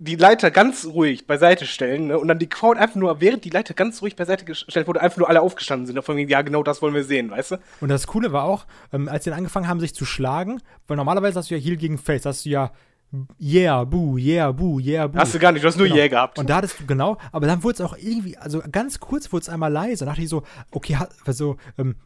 die Leiter ganz ruhig beiseite stellen ne? und dann die Crowd einfach nur, während die Leiter ganz ruhig beiseite gestellt wurde, einfach nur alle aufgestanden sind. Von wegen, ja, genau das wollen wir sehen, weißt du? Und das Coole war auch, ähm, als sie dann angefangen haben, sich zu schlagen, weil normalerweise hast du ja Heel gegen Face, hast du ja Yeah, boo, yeah, boo, yeah, boo. Hast du gar nicht, du hast nur genau. Yeah gehabt. Und da hattest du, genau, aber dann wurde es auch irgendwie, also ganz kurz wurde es einmal leise. Da dachte ich so, okay, also, ähm,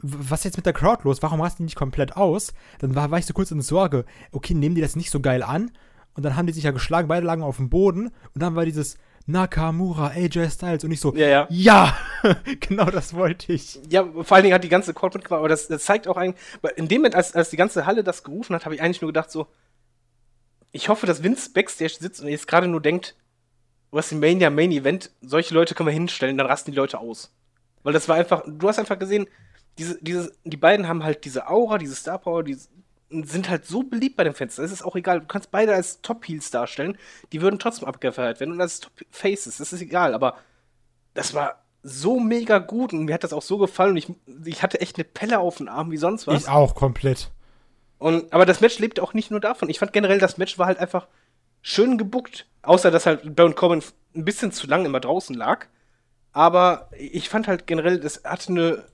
was ist jetzt mit der Crowd los? Warum rasten die nicht komplett aus? Dann war, war ich so kurz in Sorge, okay, nehmen die das nicht so geil an? Und dann haben die sich ja geschlagen, beide lagen auf dem Boden. Und dann war dieses Nakamura, AJ Styles und ich so, ja, ja. ja (laughs) genau das wollte ich. Ja, vor allen Dingen hat die ganze Crowd mitgemacht, aber das, das zeigt auch eigentlich, in dem Moment, als, als die ganze Halle das gerufen hat, habe ich eigentlich nur gedacht so, ich hoffe, dass Vince Backstage sitzt und jetzt gerade nur denkt, WrestleMania Main Event, solche Leute können wir hinstellen, dann rasten die Leute aus. Weil das war einfach, du hast einfach gesehen, diese, diese, die beiden haben halt diese Aura, diese Star Power, die sind halt so beliebt bei den Fans. Das ist auch egal. Du kannst beide als Top-Heels darstellen. Die würden trotzdem abgefeiert werden und als Top-Faces. Das ist egal. Aber das war so mega gut und mir hat das auch so gefallen. Und ich, ich hatte echt eine Pelle auf den Arm wie sonst was. Ich auch komplett. Und, aber das Match lebt auch nicht nur davon. Ich fand generell, das Match war halt einfach schön gebuckt. Außer, dass halt Baron Corbin ein bisschen zu lang immer draußen lag. Aber ich fand halt generell, das hatte eine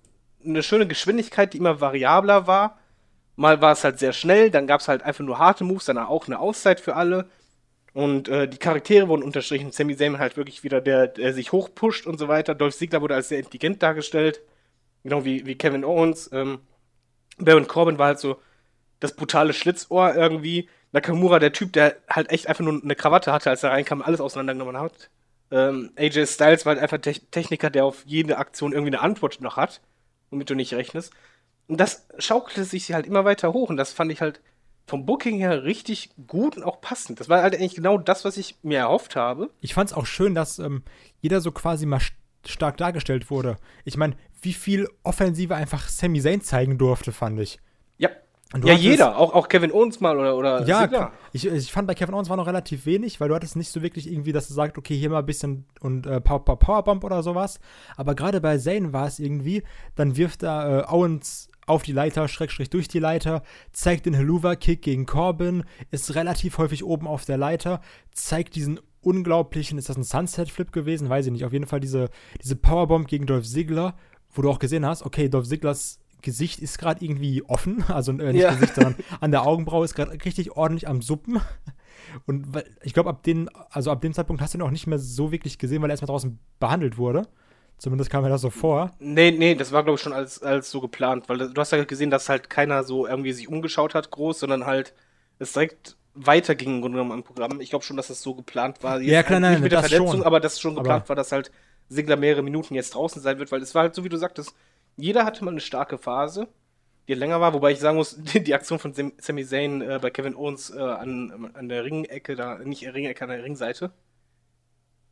eine schöne Geschwindigkeit, die immer variabler war. Mal war es halt sehr schnell, dann gab es halt einfach nur harte Moves, dann auch eine Auszeit für alle. Und äh, die Charaktere wurden unterstrichen. Sammy Zayn halt wirklich wieder der, der sich hochpusht und so weiter. Dolph Ziggler wurde als sehr intelligent dargestellt. Genau wie, wie Kevin Owens. Ähm, Baron Corbin war halt so das brutale Schlitzohr irgendwie. Nakamura, der Typ, der halt echt einfach nur eine Krawatte hatte, als er reinkam, alles auseinandergenommen hat. Ähm, AJ Styles war halt einfach Te Techniker, der auf jede Aktion irgendwie eine Antwort noch hat womit du nicht rechnest. Und das schaukelte sich halt immer weiter hoch und das fand ich halt vom Booking her richtig gut und auch passend. Das war halt eigentlich genau das, was ich mir erhofft habe. Ich fand es auch schön, dass ähm, jeder so quasi mal stark dargestellt wurde. Ich meine, wie viel Offensive einfach Sami Zayn zeigen durfte, fand ich. Ja. ja, jeder, auch, auch Kevin Owens mal oder, oder Ja, ich, ich fand bei Kevin Owens war noch relativ wenig, weil du hattest nicht so wirklich irgendwie, dass du sagst, okay, hier mal ein bisschen und äh, Power, Power, Powerbomb oder sowas. Aber gerade bei Zane war es irgendwie, dann wirft er äh, Owens auf die Leiter, Schrägstrich durch die Leiter, zeigt den Helluva-Kick gegen Corbin, ist relativ häufig oben auf der Leiter, zeigt diesen unglaublichen, ist das ein Sunset-Flip gewesen? Weiß ich nicht. Auf jeden Fall diese, diese Powerbomb gegen Dolph Ziggler, wo du auch gesehen hast, okay, Dolph Ziglers Gesicht ist gerade irgendwie offen, (laughs) also äh, nicht ja. Gesicht, sondern an der Augenbraue ist gerade richtig ordentlich am Suppen. (laughs) Und ich glaube, ab dem, also ab dem Zeitpunkt hast du ihn auch nicht mehr so wirklich gesehen, weil er erstmal draußen behandelt wurde. Zumindest kam mir das so vor. Nee, nee, das war, glaube ich, schon als, als so geplant, weil du hast ja gesehen, dass halt keiner so irgendwie sich umgeschaut hat, groß, sondern halt es direkt weiterging im Grunde genommen am Programm. Ich glaube schon, dass das so geplant war. Jetzt ja, klar, halt nein, nicht mit der Verletzung, schon. aber das schon geplant aber war, dass halt Sigler mehrere Minuten jetzt draußen sein wird, weil es war halt so, wie du sagtest, jeder hatte mal eine starke Phase, die länger war, wobei ich sagen muss, (laughs) die, Aktion von Sami Zayn äh, bei Kevin Owens äh, an, an der Ringecke, da, nicht Ringecke, an der Ringseite,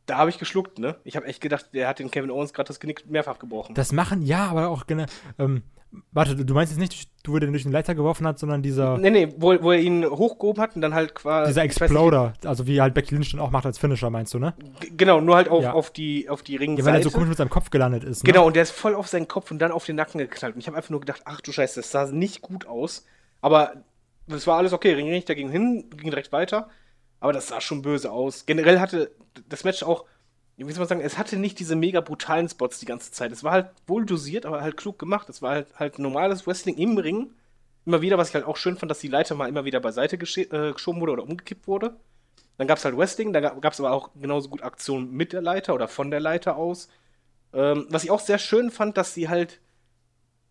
da habe ich geschluckt, ne? Ich habe echt gedacht, der hat den Kevin Owens gerade das Genick mehrfach gebrochen. Das machen, ja, aber auch gerne. Ähm, warte, du meinst jetzt nicht, wo er den durch den Leiter geworfen hat, sondern dieser. Nee, nee, wo, wo er ihn hochgehoben hat und dann halt quasi. Dieser Exploder, nicht, also wie halt Becky Lynch dann auch macht als Finisher, meinst du, ne? Genau, nur halt auf, ja. auf die, auf die Ringseite. Ja, weil er so komisch mit seinem Kopf gelandet ist. Ne? Genau, und der ist voll auf seinen Kopf und dann auf den Nacken geknallt. Und ich habe einfach nur gedacht, ach du Scheiße, das sah nicht gut aus. Aber das war alles okay. Ringrichter ging hin, ging direkt weiter. Aber das sah schon böse aus. Generell hatte das Match auch wie soll man sagen, es hatte nicht diese mega brutalen Spots die ganze Zeit. Es war halt wohl dosiert, aber halt klug gemacht. Es war halt, halt normales Wrestling im Ring. Immer wieder, was ich halt auch schön fand, dass die Leiter mal immer wieder beiseite äh, geschoben wurde oder umgekippt wurde. Dann gab es halt Wrestling, da gab es aber auch genauso gut Aktionen mit der Leiter oder von der Leiter aus. Ähm, was ich auch sehr schön fand, dass sie halt,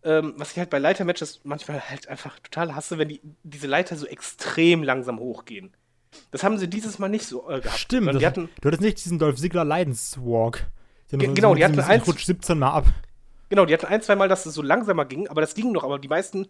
ähm, was ich halt bei Leitermatches manchmal halt einfach total hasse, wenn die, diese Leiter so extrem langsam hochgehen. Das haben sie dieses Mal nicht so äh, gehabt. Stimmt, das, hatten, du hattest nicht diesen Dolph Ziggler Leidenswalk. Die genau, so, die hatten rutscht 17 Mal ab. Genau, die hatten ein, zwei Mal, dass es so langsamer ging, aber das ging noch. Aber die meisten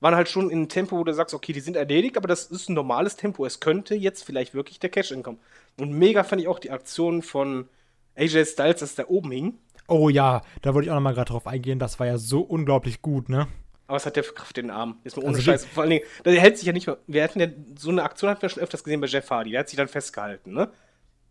waren halt schon in einem Tempo, wo du sagst, okay, die sind erledigt, aber das ist ein normales Tempo. Es könnte jetzt vielleicht wirklich der Cash-In kommen. Und mega fand ich auch die Aktion von AJ Styles, dass der oben hing. Oh ja, da wollte ich auch noch mal gerade drauf eingehen. Das war ja so unglaublich gut, ne? Aber was hat der für Kraft in den Arm? Ist mir ohne also Scheiß. Vor allen Dingen, der hält sich ja nicht mehr. Wir hatten ja so eine Aktion hatten wir schon öfters gesehen bei Jeff Hardy. Der hat sich dann festgehalten, ne?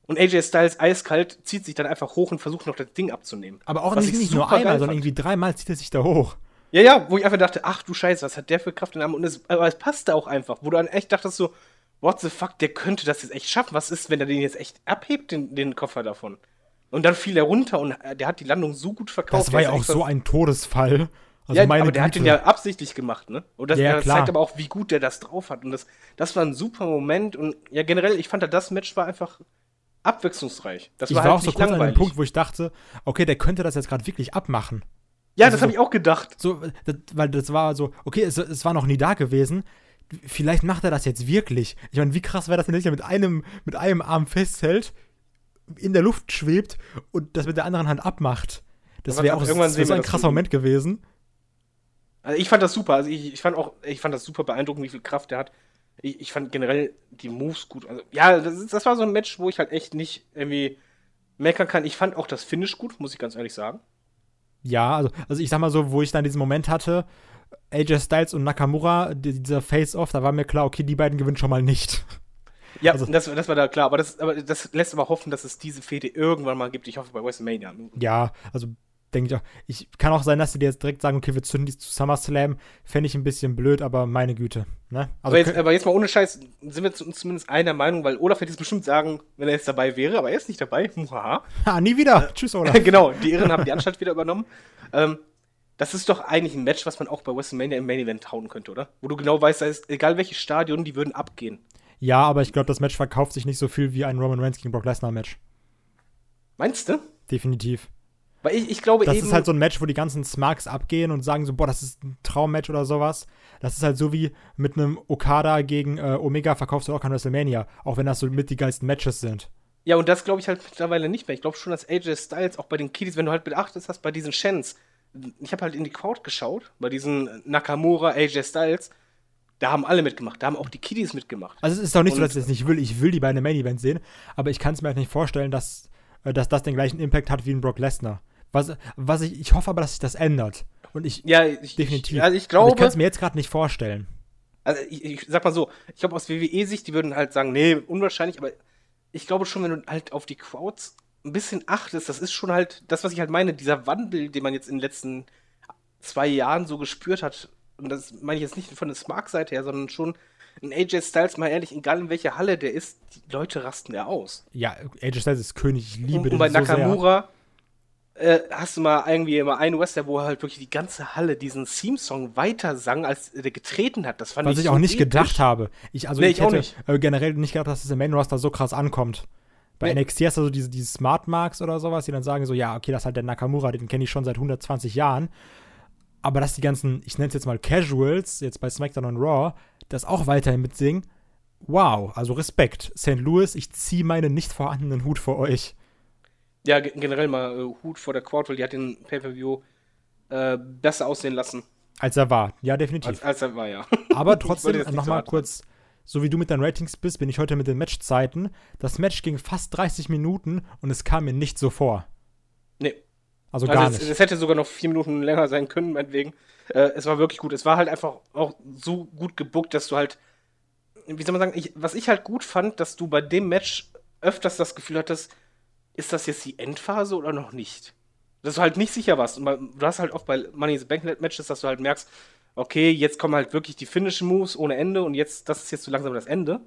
Und AJ Styles eiskalt zieht sich dann einfach hoch und versucht noch das Ding abzunehmen. Aber auch nicht, nicht nur einmal, sondern irgendwie dreimal zieht er sich da hoch. Ja, ja, wo ich einfach dachte, ach du Scheiße, was hat der für Kraft in den Arm? Und es, aber es passte auch einfach, wo du dann echt dachtest so, what the fuck, der könnte das jetzt echt schaffen. Was ist, wenn er den jetzt echt abhebt, den, den Koffer davon? Und dann fiel er runter und der hat die Landung so gut verkauft. Das war ja auch so ein Todesfall. Also ja, aber der Güte. hat den ja absichtlich gemacht, ne? Und das, ja, das zeigt aber auch, wie gut der das drauf hat. Und das, das war ein super Moment. Und ja, generell, ich fand, das Match war einfach abwechslungsreich. Das ich war, war halt auch so kurz langweilig. an dem Punkt, wo ich dachte, okay, der könnte das jetzt gerade wirklich abmachen. Ja, also das habe ich auch gedacht. So, das, weil das war so, okay, es, es war noch nie da gewesen. Vielleicht macht er das jetzt wirklich. Ich meine, wie krass wäre das, wenn er sich mit einem, mit einem Arm festhält, in der Luft schwebt und das mit der anderen Hand abmacht. Das wäre auch irgendwann so ein krasser Moment gewesen. Also ich fand das super. Also ich, ich fand auch, ich fand das super beeindruckend, wie viel Kraft der hat. Ich, ich fand generell die Moves gut. Also, ja, das, das, war so ein Match, wo ich halt echt nicht irgendwie meckern kann. Ich fand auch das Finish gut, muss ich ganz ehrlich sagen. Ja, also, also ich sag mal so, wo ich dann diesen Moment hatte, AJ Styles und Nakamura, dieser Face-Off, da war mir klar, okay, die beiden gewinnen schon mal nicht. Ja, also, das, das war da klar, aber das, aber das lässt aber hoffen, dass es diese Fehde irgendwann mal gibt. Ich hoffe bei WrestleMania. Ja, also denke ich auch. Ich kann auch sein, dass sie dir jetzt direkt sagen, okay, wir zünden die zu SummerSlam. Fände ich ein bisschen blöd, aber meine Güte. Ne? Also aber, jetzt, aber jetzt mal ohne Scheiß, sind wir zumindest einer Meinung, weil Olaf hätte es bestimmt sagen, wenn er jetzt dabei wäre, aber er ist nicht dabei. (laughs) ha, nie wieder. Äh, Tschüss, (laughs) Olaf. genau, die Irren haben die Anstalt wieder übernommen. Ähm, das ist doch eigentlich ein Match, was man auch bei WrestleMania im Main Event hauen könnte, oder? Wo du genau weißt, da ist, egal welches Stadion, die würden abgehen. Ja, aber ich glaube, das Match verkauft sich nicht so viel wie ein Roman Reigns gegen Brock Lesnar Match. Meinst du? Definitiv. Weil ich, ich glaube das eben. Das ist halt so ein Match, wo die ganzen Smarks abgehen und sagen so, boah, das ist ein Traummatch oder sowas. Das ist halt so wie mit einem Okada gegen äh, Omega verkaufst du auch kein WrestleMania, auch wenn das so mit die geilsten Matches sind. Ja, und das glaube ich halt mittlerweile nicht mehr. Ich glaube schon, dass AJ Styles auch bei den Kiddies, wenn du halt beachtest hast, bei diesen Shens, ich habe halt in die Crowd geschaut, bei diesen Nakamura, AJ Styles, da haben alle mitgemacht, da haben auch die Kiddies mitgemacht. Also es ist doch nicht und so, dass ich das nicht will. Ich will die beiden Main Event sehen, aber ich kann es mir halt nicht vorstellen, dass, äh, dass das den gleichen Impact hat wie ein Brock Lesnar. Was, was ich, ich hoffe aber, dass sich das ändert. Und ich, ja, ich, definitiv. Ich, also ich glaube. Aber ich kann es mir jetzt gerade nicht vorstellen. Also ich, ich sag mal so, ich glaube aus WWE-Sicht, die würden halt sagen, nee, unwahrscheinlich, aber ich glaube schon, wenn du halt auf die Crowds ein bisschen achtest, das ist schon halt das, was ich halt meine, dieser Wandel, den man jetzt in den letzten zwei Jahren so gespürt hat. Und das meine ich jetzt nicht von der Smart-Seite her, sondern schon ein AJ Styles, mal ehrlich, egal in welcher Halle der ist, die Leute rasten ja aus. Ja, AJ Styles ist König, ich liebe und, den und bei so Nakamura äh, hast du mal irgendwie mal einen Wrestler, wo halt wirklich die ganze Halle diesen Theme-Song weiter sang, als der getreten hat. Das fand Was ich ich so auch nicht episch. gedacht habe. Ich, also Nee, ich, ich auch hätte nicht. äh, generell nicht gedacht, dass das im Main Roster so krass ankommt. Bei Nee. NXT hast du so diese, diese Smart Marks oder sowas, die dann sagen so, ja, okay, das ist halt der Nakamura, den kenne ich schon seit 120 Jahren. Aber dass die ganzen, ich nenne es jetzt mal Casuals, jetzt bei SmackDown und Raw, das auch weiterhin mitsingen, wow, also Respekt. St. Louis, ich ziehe meinen nicht vorhandenen Hut vor euch. Ja, ge- generell mal äh, Hut vor der weil die hat den Pay-Per-View äh, besser aussehen lassen, Als er war. Ja, definitiv. als, als er war, ja. (laughs) Aber trotzdem, nochmal so kurz, so wie du mit deinen Ratings bist, bin ich heute mit den Matchzeiten. Das Match ging fast 30 Minuten und es kam mir nicht so vor. Nee. Also, Also gar es, nicht. es hätte sogar noch vier Minuten länger sein können, meinetwegen. Äh, es war wirklich gut. Es war halt einfach auch so gut gebuckt, dass du halt, wie soll man sagen, ich, was ich halt gut fand, dass du bei dem Match öfters das Gefühl hattest, ist das jetzt die Endphase oder noch nicht? Dass du halt nicht sicher warst. Und du hast halt oft bei Money in the Bank Matches, dass du halt merkst, okay, jetzt kommen halt wirklich die Finishing Moves ohne Ende und jetzt, das ist jetzt so langsam das Ende.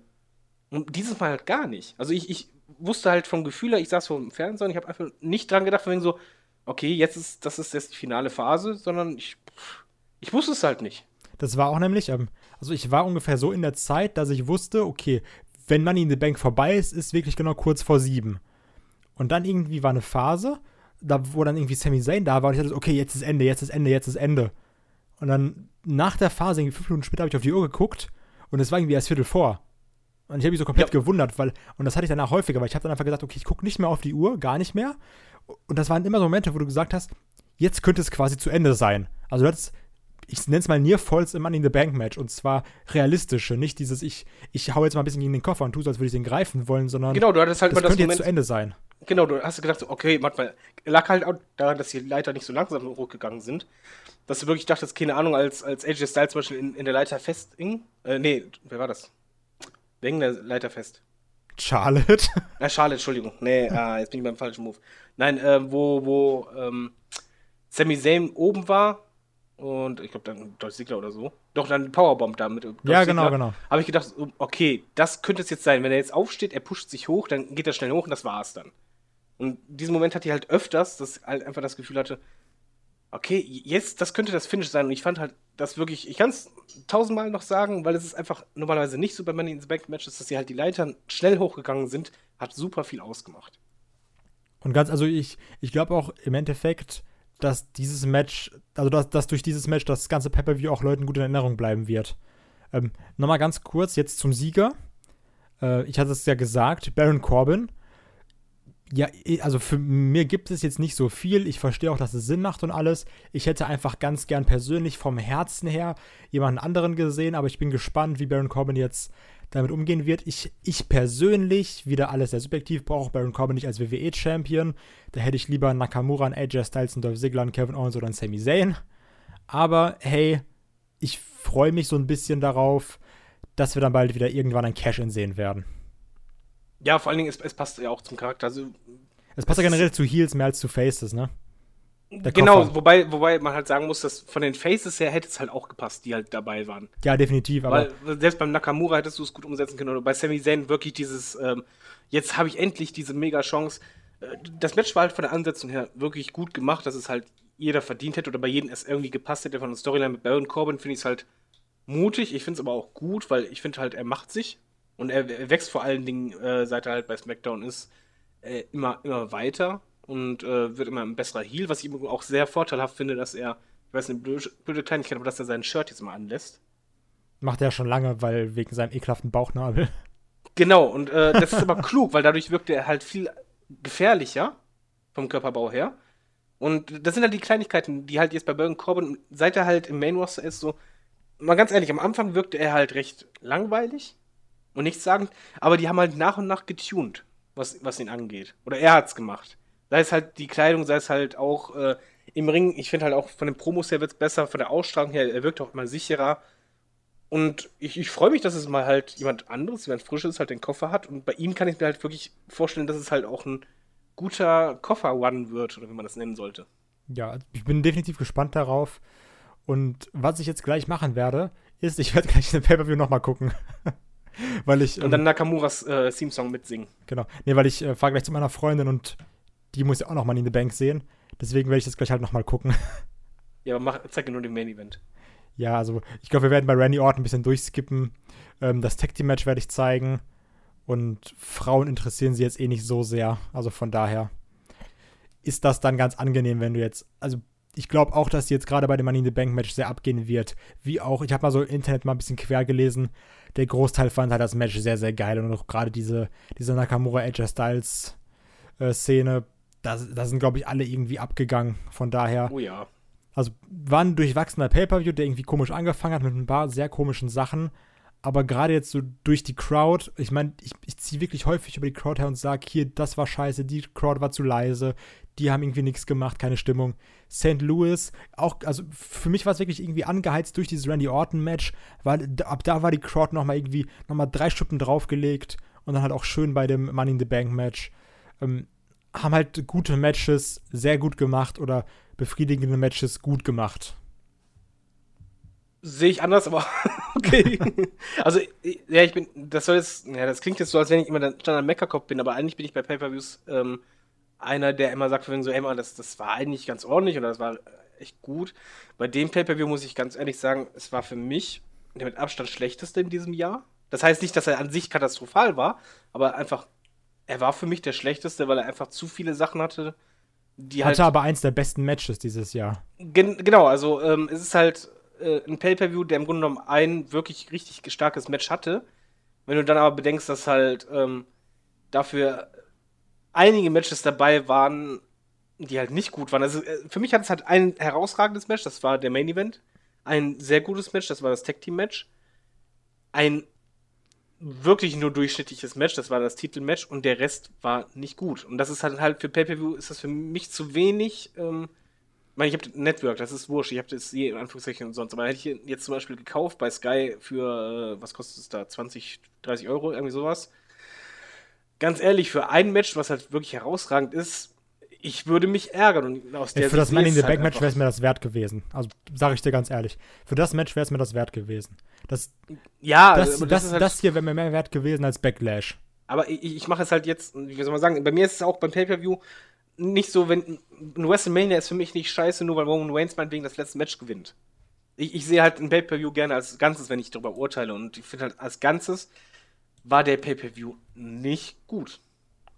Und dieses Mal halt gar nicht. Also ich, ich wusste halt vom Gefühl her, ich saß vor dem Fernseher und ich habe einfach nicht dran gedacht, von wegen so, okay, jetzt ist, das ist jetzt die finale Phase, sondern ich, ich wusste es halt nicht. Das war auch nämlich, ähm, also ich war ungefähr so in der Zeit, dass ich wusste, okay, wenn Money in the Bank vorbei ist, ist wirklich genau kurz vor sieben. Und dann irgendwie war eine Phase, da, wo dann irgendwie Sami Zayn da war und ich dachte, okay, jetzt ist Ende, jetzt ist Ende, jetzt ist Ende. Und dann nach der Phase, irgendwie fünf Minuten später, habe ich auf die Uhr geguckt und es war irgendwie erst Viertel vor. Und ich habe mich so komplett Ja. gewundert, weil, und das hatte ich danach häufiger, weil ich habe dann einfach gesagt, okay, ich gucke nicht mehr auf die Uhr, gar nicht mehr. Und das waren immer so Momente, wo du gesagt hast, jetzt könnte es quasi zu Ende sein. Also du hattest, ich nenne es mal Near Falls im Money in the Bank Match und zwar realistische, nicht dieses, ich, ich hau jetzt mal ein bisschen gegen den Koffer und tue so, als würde ich den greifen wollen, sondern Genau, du hattest halt das immer das könnte jetzt Moment, zu Ende sein. Genau, du hast gedacht, so, okay, manchmal lag halt auch daran, dass die Leiter nicht so langsam hochgegangen sind, dass du wirklich dachtest, keine Ahnung, als, als AJ Styles zum Beispiel in, in der Leiter festhing, äh, nee, wer war das? Wegen der Leiter fest. Charlotte. Na, (laughs) Charlotte, Entschuldigung. Nee, ah, jetzt bin ich beim falschen Move. Nein, äh, wo, wo ähm, Sami Zayn oben war und ich glaube dann Dolph Ziggler oder so. Doch, dann Powerbomb da mit Dolph Ja, genau, Ziggler. genau. Habe ich gedacht, okay, das könnte es jetzt sein. Wenn er jetzt aufsteht, er pusht sich hoch, dann geht er schnell hoch und das war's dann. Und diesen Moment hatte ich halt öfters, dass ich halt einfach das Gefühl hatte, okay, jetzt, das könnte das Finish sein. Und ich fand halt das wirklich, ich kann es tausendmal noch sagen, weil es ist einfach normalerweise nicht so bei Money in the Bank Matches, dass sie halt die Leitern schnell hochgegangen sind, hat super viel ausgemacht. Und ganz, also ich, ich glaube auch im Endeffekt, dass dieses Match, also dass, dass durch dieses Match das ganze Pay-Per-View auch Leuten gut in Erinnerung bleiben wird. Ähm, Nochmal ganz kurz jetzt zum Sieger. Äh, ich hatte es ja gesagt, Baron Corbin. Ja, also für mir gibt es jetzt nicht so viel. Ich verstehe auch, dass es Sinn macht und alles. Ich hätte einfach ganz gern persönlich vom Herzen her jemanden anderen gesehen, aber ich bin gespannt, wie Baron Corbin jetzt damit umgehen wird. Ich, ich persönlich, wieder alles sehr subjektiv, brauche Baron Corbin nicht als WWE-Champion. Da hätte ich lieber Nakamura, AJ Styles, einen Dolph Ziggler, einen Kevin Owens oder Sami Zayn. Aber hey, ich freue mich so ein bisschen darauf, dass wir dann bald wieder irgendwann ein Cash-In sehen werden. Ja, vor allen Dingen, es, es passt ja auch zum Charakter. Also, Es passt ja Es ist- generell zu Heels mehr als zu Faces, ne? Genau, Koffer. wobei, wobei man halt sagen muss, dass von den Faces her hätte es halt auch gepasst, die halt dabei waren. Ja, definitiv, aber Weil selbst beim Nakamura hättest du es gut umsetzen können oder bei Sami Zayn wirklich dieses, ähm, jetzt habe ich endlich diese mega Chance. Äh, Das Match war halt von der Ansetzung her wirklich gut gemacht, dass es halt jeder verdient hätte oder bei jedem es irgendwie gepasst hätte. Von der Storyline mit Baron Corbin finde ich es halt mutig. Ich finde es aber auch gut, weil ich finde halt, er macht sich und er, er wächst vor allen Dingen, äh, seit er halt bei SmackDown ist, äh, immer, immer weiter und äh, wird immer ein besserer Heel, was ich auch sehr vorteilhaft finde, dass er, ich weiß nicht, blöde, blöde Kleinigkeit, aber dass er sein Shirt jetzt mal anlässt. macht er schon lange, weil wegen seinem ekelhaften Bauchnabel. Genau, und äh, das ist (laughs) aber klug, weil dadurch wirkt er halt viel gefährlicher vom Körperbau her. Und das sind halt die Kleinigkeiten, die halt jetzt bei Baron Corbin, seit er halt im Main Roster ist, so, mal ganz ehrlich, am Anfang wirkte er halt recht langweilig und nichtssagend, aber die haben halt nach und nach getuned, was, was ihn angeht. Oder er hat's gemacht. Sei es halt die Kleidung, sei es halt auch äh, im Ring. Ich finde halt auch von den Promos her wird's besser, von der Ausstrahlung her, er wirkt auch immer sicherer. Und ich, ich freue mich, dass es mal halt jemand anderes, jemand Frisches halt den Koffer hat. Und bei ihm kann ich mir halt wirklich vorstellen, dass es halt auch ein guter Koffer-One wird, oder wie man das nennen sollte. Ja, ich bin definitiv gespannt darauf. Und was ich jetzt gleich machen werde, ist, ich werde gleich den Pay-Per-View nochmal gucken. (laughs) weil ich. Und dann ähm, Nakamuras äh, Theme-Song mitsingen. Genau. Nee, weil ich äh, fahre gleich zu meiner Freundin und die muss ja auch nochmal in the Bank sehen. Deswegen werde ich das gleich halt nochmal gucken. (laughs) Ja, aber mach, zeig dir nur den Main-Event. Ja, also ich glaube, wir werden bei Randy Orton ein bisschen durchskippen. Ähm, das Tag Team Match werde ich zeigen. Und Frauen interessieren sie jetzt eh nicht so sehr. Also von daher ist das dann ganz angenehm, wenn du jetzt. Also ich glaube auch, dass die jetzt gerade bei dem Money in the Bank Match sehr abgehen wird. Wie auch, ich habe mal so im Internet mal ein bisschen quer gelesen. Der Großteil fand halt das Match sehr, sehr geil. Und auch gerade diese, diese Nakamura Edge Styles äh, Szene, da, da sind, glaube ich, alle irgendwie abgegangen. Von daher. Oh ja. Also war ein durchwachsener Pay-Per-View, der irgendwie komisch angefangen hat mit ein paar sehr komischen Sachen. Aber gerade jetzt so durch die Crowd, ich meine, ich, ich ziehe wirklich häufig über die Crowd her und sage, hier, das war scheiße, die Crowd war zu leise, die haben irgendwie nichts gemacht, keine Stimmung. St. Louis, auch, also für mich war es wirklich irgendwie angeheizt durch dieses Randy Orton-Match, weil ab da war die Crowd nochmal irgendwie nochmal drei Stunden draufgelegt und dann halt auch schön bei dem Money in the Bank-Match. Ähm, haben halt gute Matches sehr gut gemacht oder befriedigende Matches gut gemacht. Sehe ich anders, aber (laughs) okay. also, ja, ich bin, das soll jetzt, ja, das klingt jetzt so, als wenn ich immer der Standard-Mecker-Kopf bin, aber eigentlich bin ich bei Pay-Per-Views ähm, einer, der immer sagt, so, ey, man, das, das war eigentlich ganz ordentlich oder das war echt gut. Bei dem Pay-Per-View muss ich ganz ehrlich sagen, es war für mich der mit Abstand schlechteste in diesem Jahr. Das heißt nicht, dass er an sich katastrophal war, aber einfach, er war für mich der schlechteste, weil er einfach zu viele Sachen hatte, die Hatte halt, aber eins der besten Matches dieses Jahr. Gen genau, also ähm, es ist halt äh, ein Pay-Per-View, der im Grunde genommen ein wirklich richtig starkes Match hatte. Wenn du dann aber bedenkst, dass halt ähm, dafür einige Matches dabei waren, die halt nicht gut waren. Also äh, für mich hat es halt ein herausragendes Match, das war der Main Event. Ein sehr gutes Match, das war das Tag Team Match. Ein wirklich nur durchschnittliches Match, das war das Titelmatch und der Rest war nicht gut. Und das ist halt halt für Pay-Per-View ist das für mich zu wenig. Ähm, ich meine, ich habe Network, das ist wurscht, ich habe das je in Anführungszeichen und sonst, aber hätte ich jetzt zum Beispiel gekauft bei Sky für, äh, was kostet es da, 20, 30 Euro, irgendwie sowas. Ganz ehrlich, für ein Match, was halt wirklich herausragend ist, ich würde mich ärgern. Und aus der für das Money in the Bank halt Match wäre es mir das wert gewesen. Also sage ich dir ganz ehrlich. Für das Match wäre es mir das wert gewesen. Das, ja, das, das, das, halt das hier wäre mir mehr wert gewesen als Backlash. Aber ich, ich mache es halt jetzt, wie soll man sagen, bei mir ist es auch beim Pay-Per-View nicht so, wenn ein WrestleMania ist für mich nicht scheiße, nur weil Roman Reigns meinetwegen das letzte Match gewinnt. Ich, ich sehe halt ein Pay-Per-View gerne als Ganzes, wenn ich darüber urteile. Und ich finde halt, als Ganzes war der Pay-Per-View nicht gut.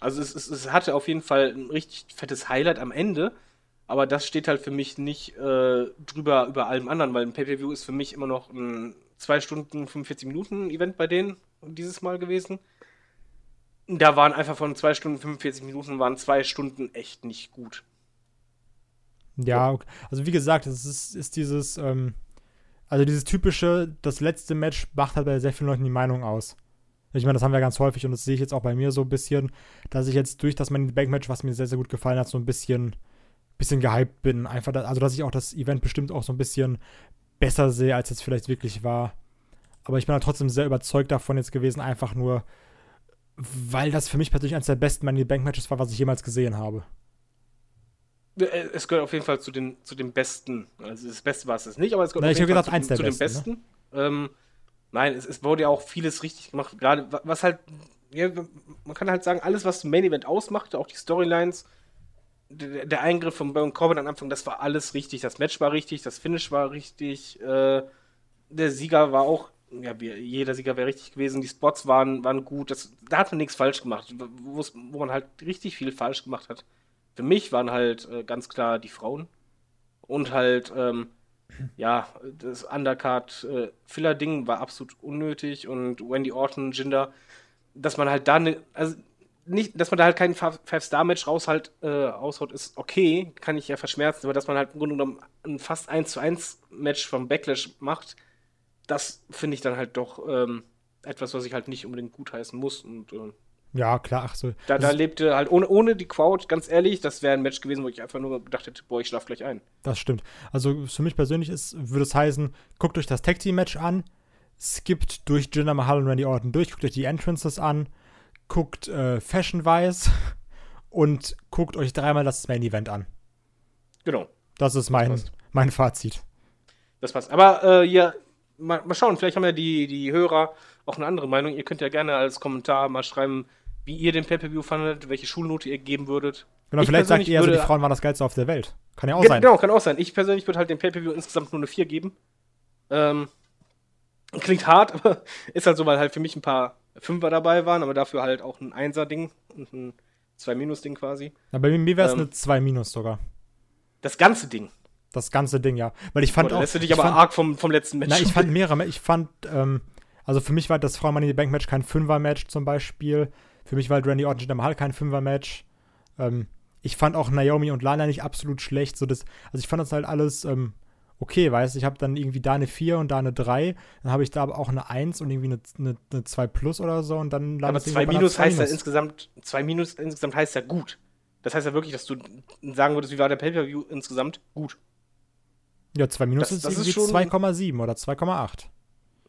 Also es, es, es, hatte auf jeden Fall ein richtig fettes Highlight am Ende, aber das steht halt für mich nicht äh, drüber über allem anderen, weil ein Pay-Per-View ist für mich immer noch ein 2 Stunden 45 Minuten Event bei denen dieses Mal gewesen. Da waren einfach von 2 Stunden 45 Minuten waren zwei Stunden echt nicht gut. Ja, okay. also wie gesagt, es ist, ist dieses, ähm, also dieses typische, das letzte Match macht halt bei sehr vielen Leuten die Meinung aus. Ich meine, das haben wir ganz häufig und das sehe ich jetzt auch bei mir so ein bisschen, dass ich jetzt durch das Money Bank Match, was mir sehr, sehr gut gefallen hat, so ein bisschen, bisschen gehypt bin. Einfach, also dass ich auch das Event bestimmt auch so ein bisschen besser sehe, als es vielleicht wirklich war. Aber ich bin halt trotzdem sehr überzeugt davon jetzt gewesen, einfach nur, weil das für mich persönlich eines der besten Money Bank Matches war, was ich jemals gesehen habe. Äh, es gehört auf jeden Fall zu den, zu den besten. Also das Beste war es nicht, aber es gehört Na, auf jeden Fall gesagt, zu, zu, den besten. Ne? Ähm, Nein, es, es, wurde ja auch vieles richtig gemacht. Gerade was halt, ja, man kann halt sagen, alles, was zum Main Event ausmachte, auch die Storylines, der, der, Eingriff von Baron Corbin am Anfang, das war alles richtig. Das Match war richtig, das Finish war richtig, äh, der Sieger war auch, ja, jeder Sieger wäre richtig gewesen, die Spots waren, waren gut. Das, da hat man nichts falsch gemacht, wo man halt richtig viel falsch gemacht hat. Für mich waren halt äh, ganz klar die Frauen und halt, ähm, ja, das Undercard-Filler-Ding äh, war absolut unnötig und Wendy Orton, Jinder, dass man halt da ne, also nicht, dass man da halt kein Five-Star-Match raus halt, äh, raushaut, ist okay, kann ich ja verschmerzen, aber dass man halt im Grunde genommen ein fast 1 zu 1 Match vom Backlash macht, das finde ich dann halt doch ähm, etwas, was ich halt nicht unbedingt gutheißen muss und äh, ja, klar, ach so. Da, da lebte halt ohne, ohne die Crowd, ganz ehrlich, das wäre ein Match gewesen, wo ich einfach nur gedacht hätte, boah, ich schlaf gleich ein. Das stimmt. Also für mich persönlich ist, würde es heißen, guckt euch das Tag Team Match an. skippt durch Jinder Mahal und Randy Orton durch, guckt euch die Entrances an, guckt äh, Fashion-Wise (laughs) und guckt euch dreimal das Main Event an. Genau. Das ist mein, das mein Fazit. Das passt. Aber äh, ja, mal, mal, schauen, vielleicht haben ja die, die Hörer auch eine andere Meinung. Ihr könnt ja gerne als Kommentar mal schreiben, wie ihr den Pay-Per-View fandet, welche Schulnote ihr geben würdet. Genau, ich vielleicht sagt ihr, also die Frauen waren das Geilste auf der Welt. Kann ja auch sein. Genau, kann auch sein. Ich persönlich würde halt dem Pay-Per-View insgesamt nur eine 4 geben. Ähm, klingt hart, (laughs) aber ist halt so, weil halt für mich ein paar Fünfer dabei waren, aber dafür halt auch ein Einser-Ding und ein 2-Minus-Ding quasi. Ja, bei mir wäre es ähm, eine 2 Minus sogar. Das ganze Ding. Das ganze Ding, ja. Weil ich fand oh, auch. Lässt du dich aber fand, arg vom, vom letzten Match. Nein, ich fand (laughs) mehrere. Ich fand, ähm, also für mich war das Frau Money in the Bank Match kein Fünfer-Match zum Beispiel. Für mich war halt Randy Orton Mahal kein Fünfer-Match. Ähm, ich fand auch Naomi und Lana nicht absolut schlecht. So das, also ich fand das halt alles ähm, okay, weißt du, ich habe dann irgendwie da eine 4 und da eine 3, dann habe ich da aber auch eine 1 und irgendwie eine, eine, eine 2 plus oder so und dann Aber 2 minus heißt ja insgesamt, 2 minus insgesamt heißt ja gut. Das heißt ja wirklich, dass du sagen würdest, wie war der Pay-Per-View insgesamt? Gut. Ja, 2 minus das, ist das irgendwie 2,7 oder 2,8.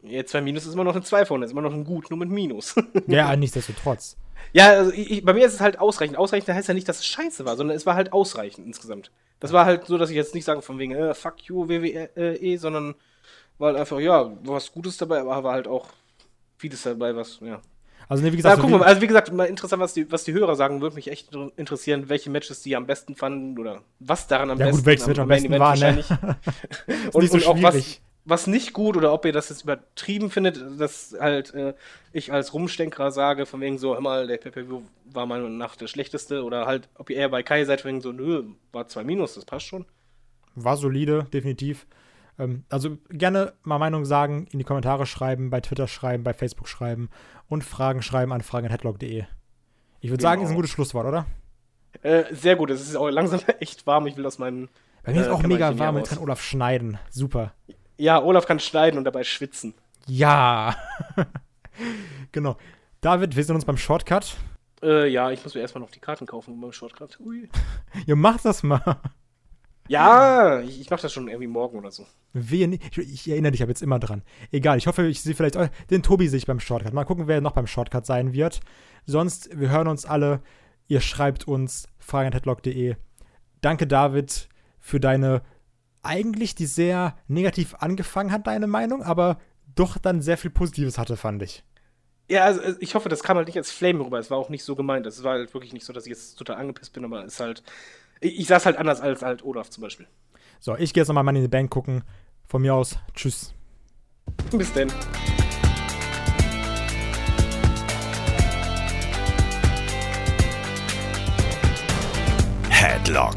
Ja, 2 minus ist immer noch eine 2 vorne, ist immer noch ein Gut, nur mit Minus. (laughs) ja, nichtsdestotrotz. Ja, also ich, bei mir ist es halt ausreichend. Ausreichend heißt ja nicht, dass es scheiße war, sondern es war halt ausreichend insgesamt. Das war halt so, dass ich jetzt nicht sage von wegen, äh, fuck you, WWE, sondern war halt einfach, ja, was Gutes dabei, aber war halt auch vieles dabei, was, ja. Also, ne, wie gesagt, ja, gucken wir mal. Also, wie gesagt, mal interessant, was die, was die Hörer sagen, würde mich echt interessieren, welche Matches die am besten fanden oder was daran am ja, besten gut, welches Match am besten war, ne? (laughs) und, so und auch was, was nicht gut oder ob ihr das jetzt übertrieben findet, dass halt äh, ich als Rumstenker sage, von wegen so, mal, der PPV war meiner Meinung nach der schlechteste oder halt, ob ihr eher bei Kai seid, von wegen so, nö, war zwei Minus, das passt schon. War solide, definitiv. Ähm, also gerne mal Meinung sagen, in die Kommentare schreiben, bei Twitter schreiben, bei Facebook schreiben und Fragen schreiben an fragen.headlock.de. Ich würde genau. sagen, ist ein gutes Schlusswort, oder? Äh, sehr gut, es ist auch langsam (laughs) echt warm, ich will aus meinen. Bei mir ist äh, auch mega warm, jetzt kann Olaf schneiden. Super. Ja, Olaf kann schneiden und dabei schwitzen. Ja. (laughs) genau. David, wir sehen uns beim Shortcut. Äh, ja, ich muss mir erstmal noch die Karten kaufen beim Shortcut. Ui. (laughs) ja, mach das mal. Ja, ich, ich mach das schon irgendwie morgen oder so. Wehe, ich, ich erinnere dich aber jetzt immer dran. Egal, ich hoffe, ich sehe vielleicht den Tobi sich beim Shortcut. Mal gucken, wer noch beim Shortcut sein wird. Sonst, wir hören uns alle. Ihr schreibt uns fragen.headlock.de. Danke, David, für deine eigentlich, die sehr negativ angefangen hat, deine Meinung, aber doch dann sehr viel Positives hatte, fand ich. Ja, also ich hoffe, das kam halt nicht als Flame rüber. Es war auch nicht so gemeint. Es war halt wirklich nicht so, dass ich jetzt total angepisst bin, aber es ist halt. Ich, ich saß halt anders als halt Olaf zum Beispiel. So, ich gehe jetzt nochmal in die Bank gucken. Von mir aus, tschüss. Bis denn. Headlock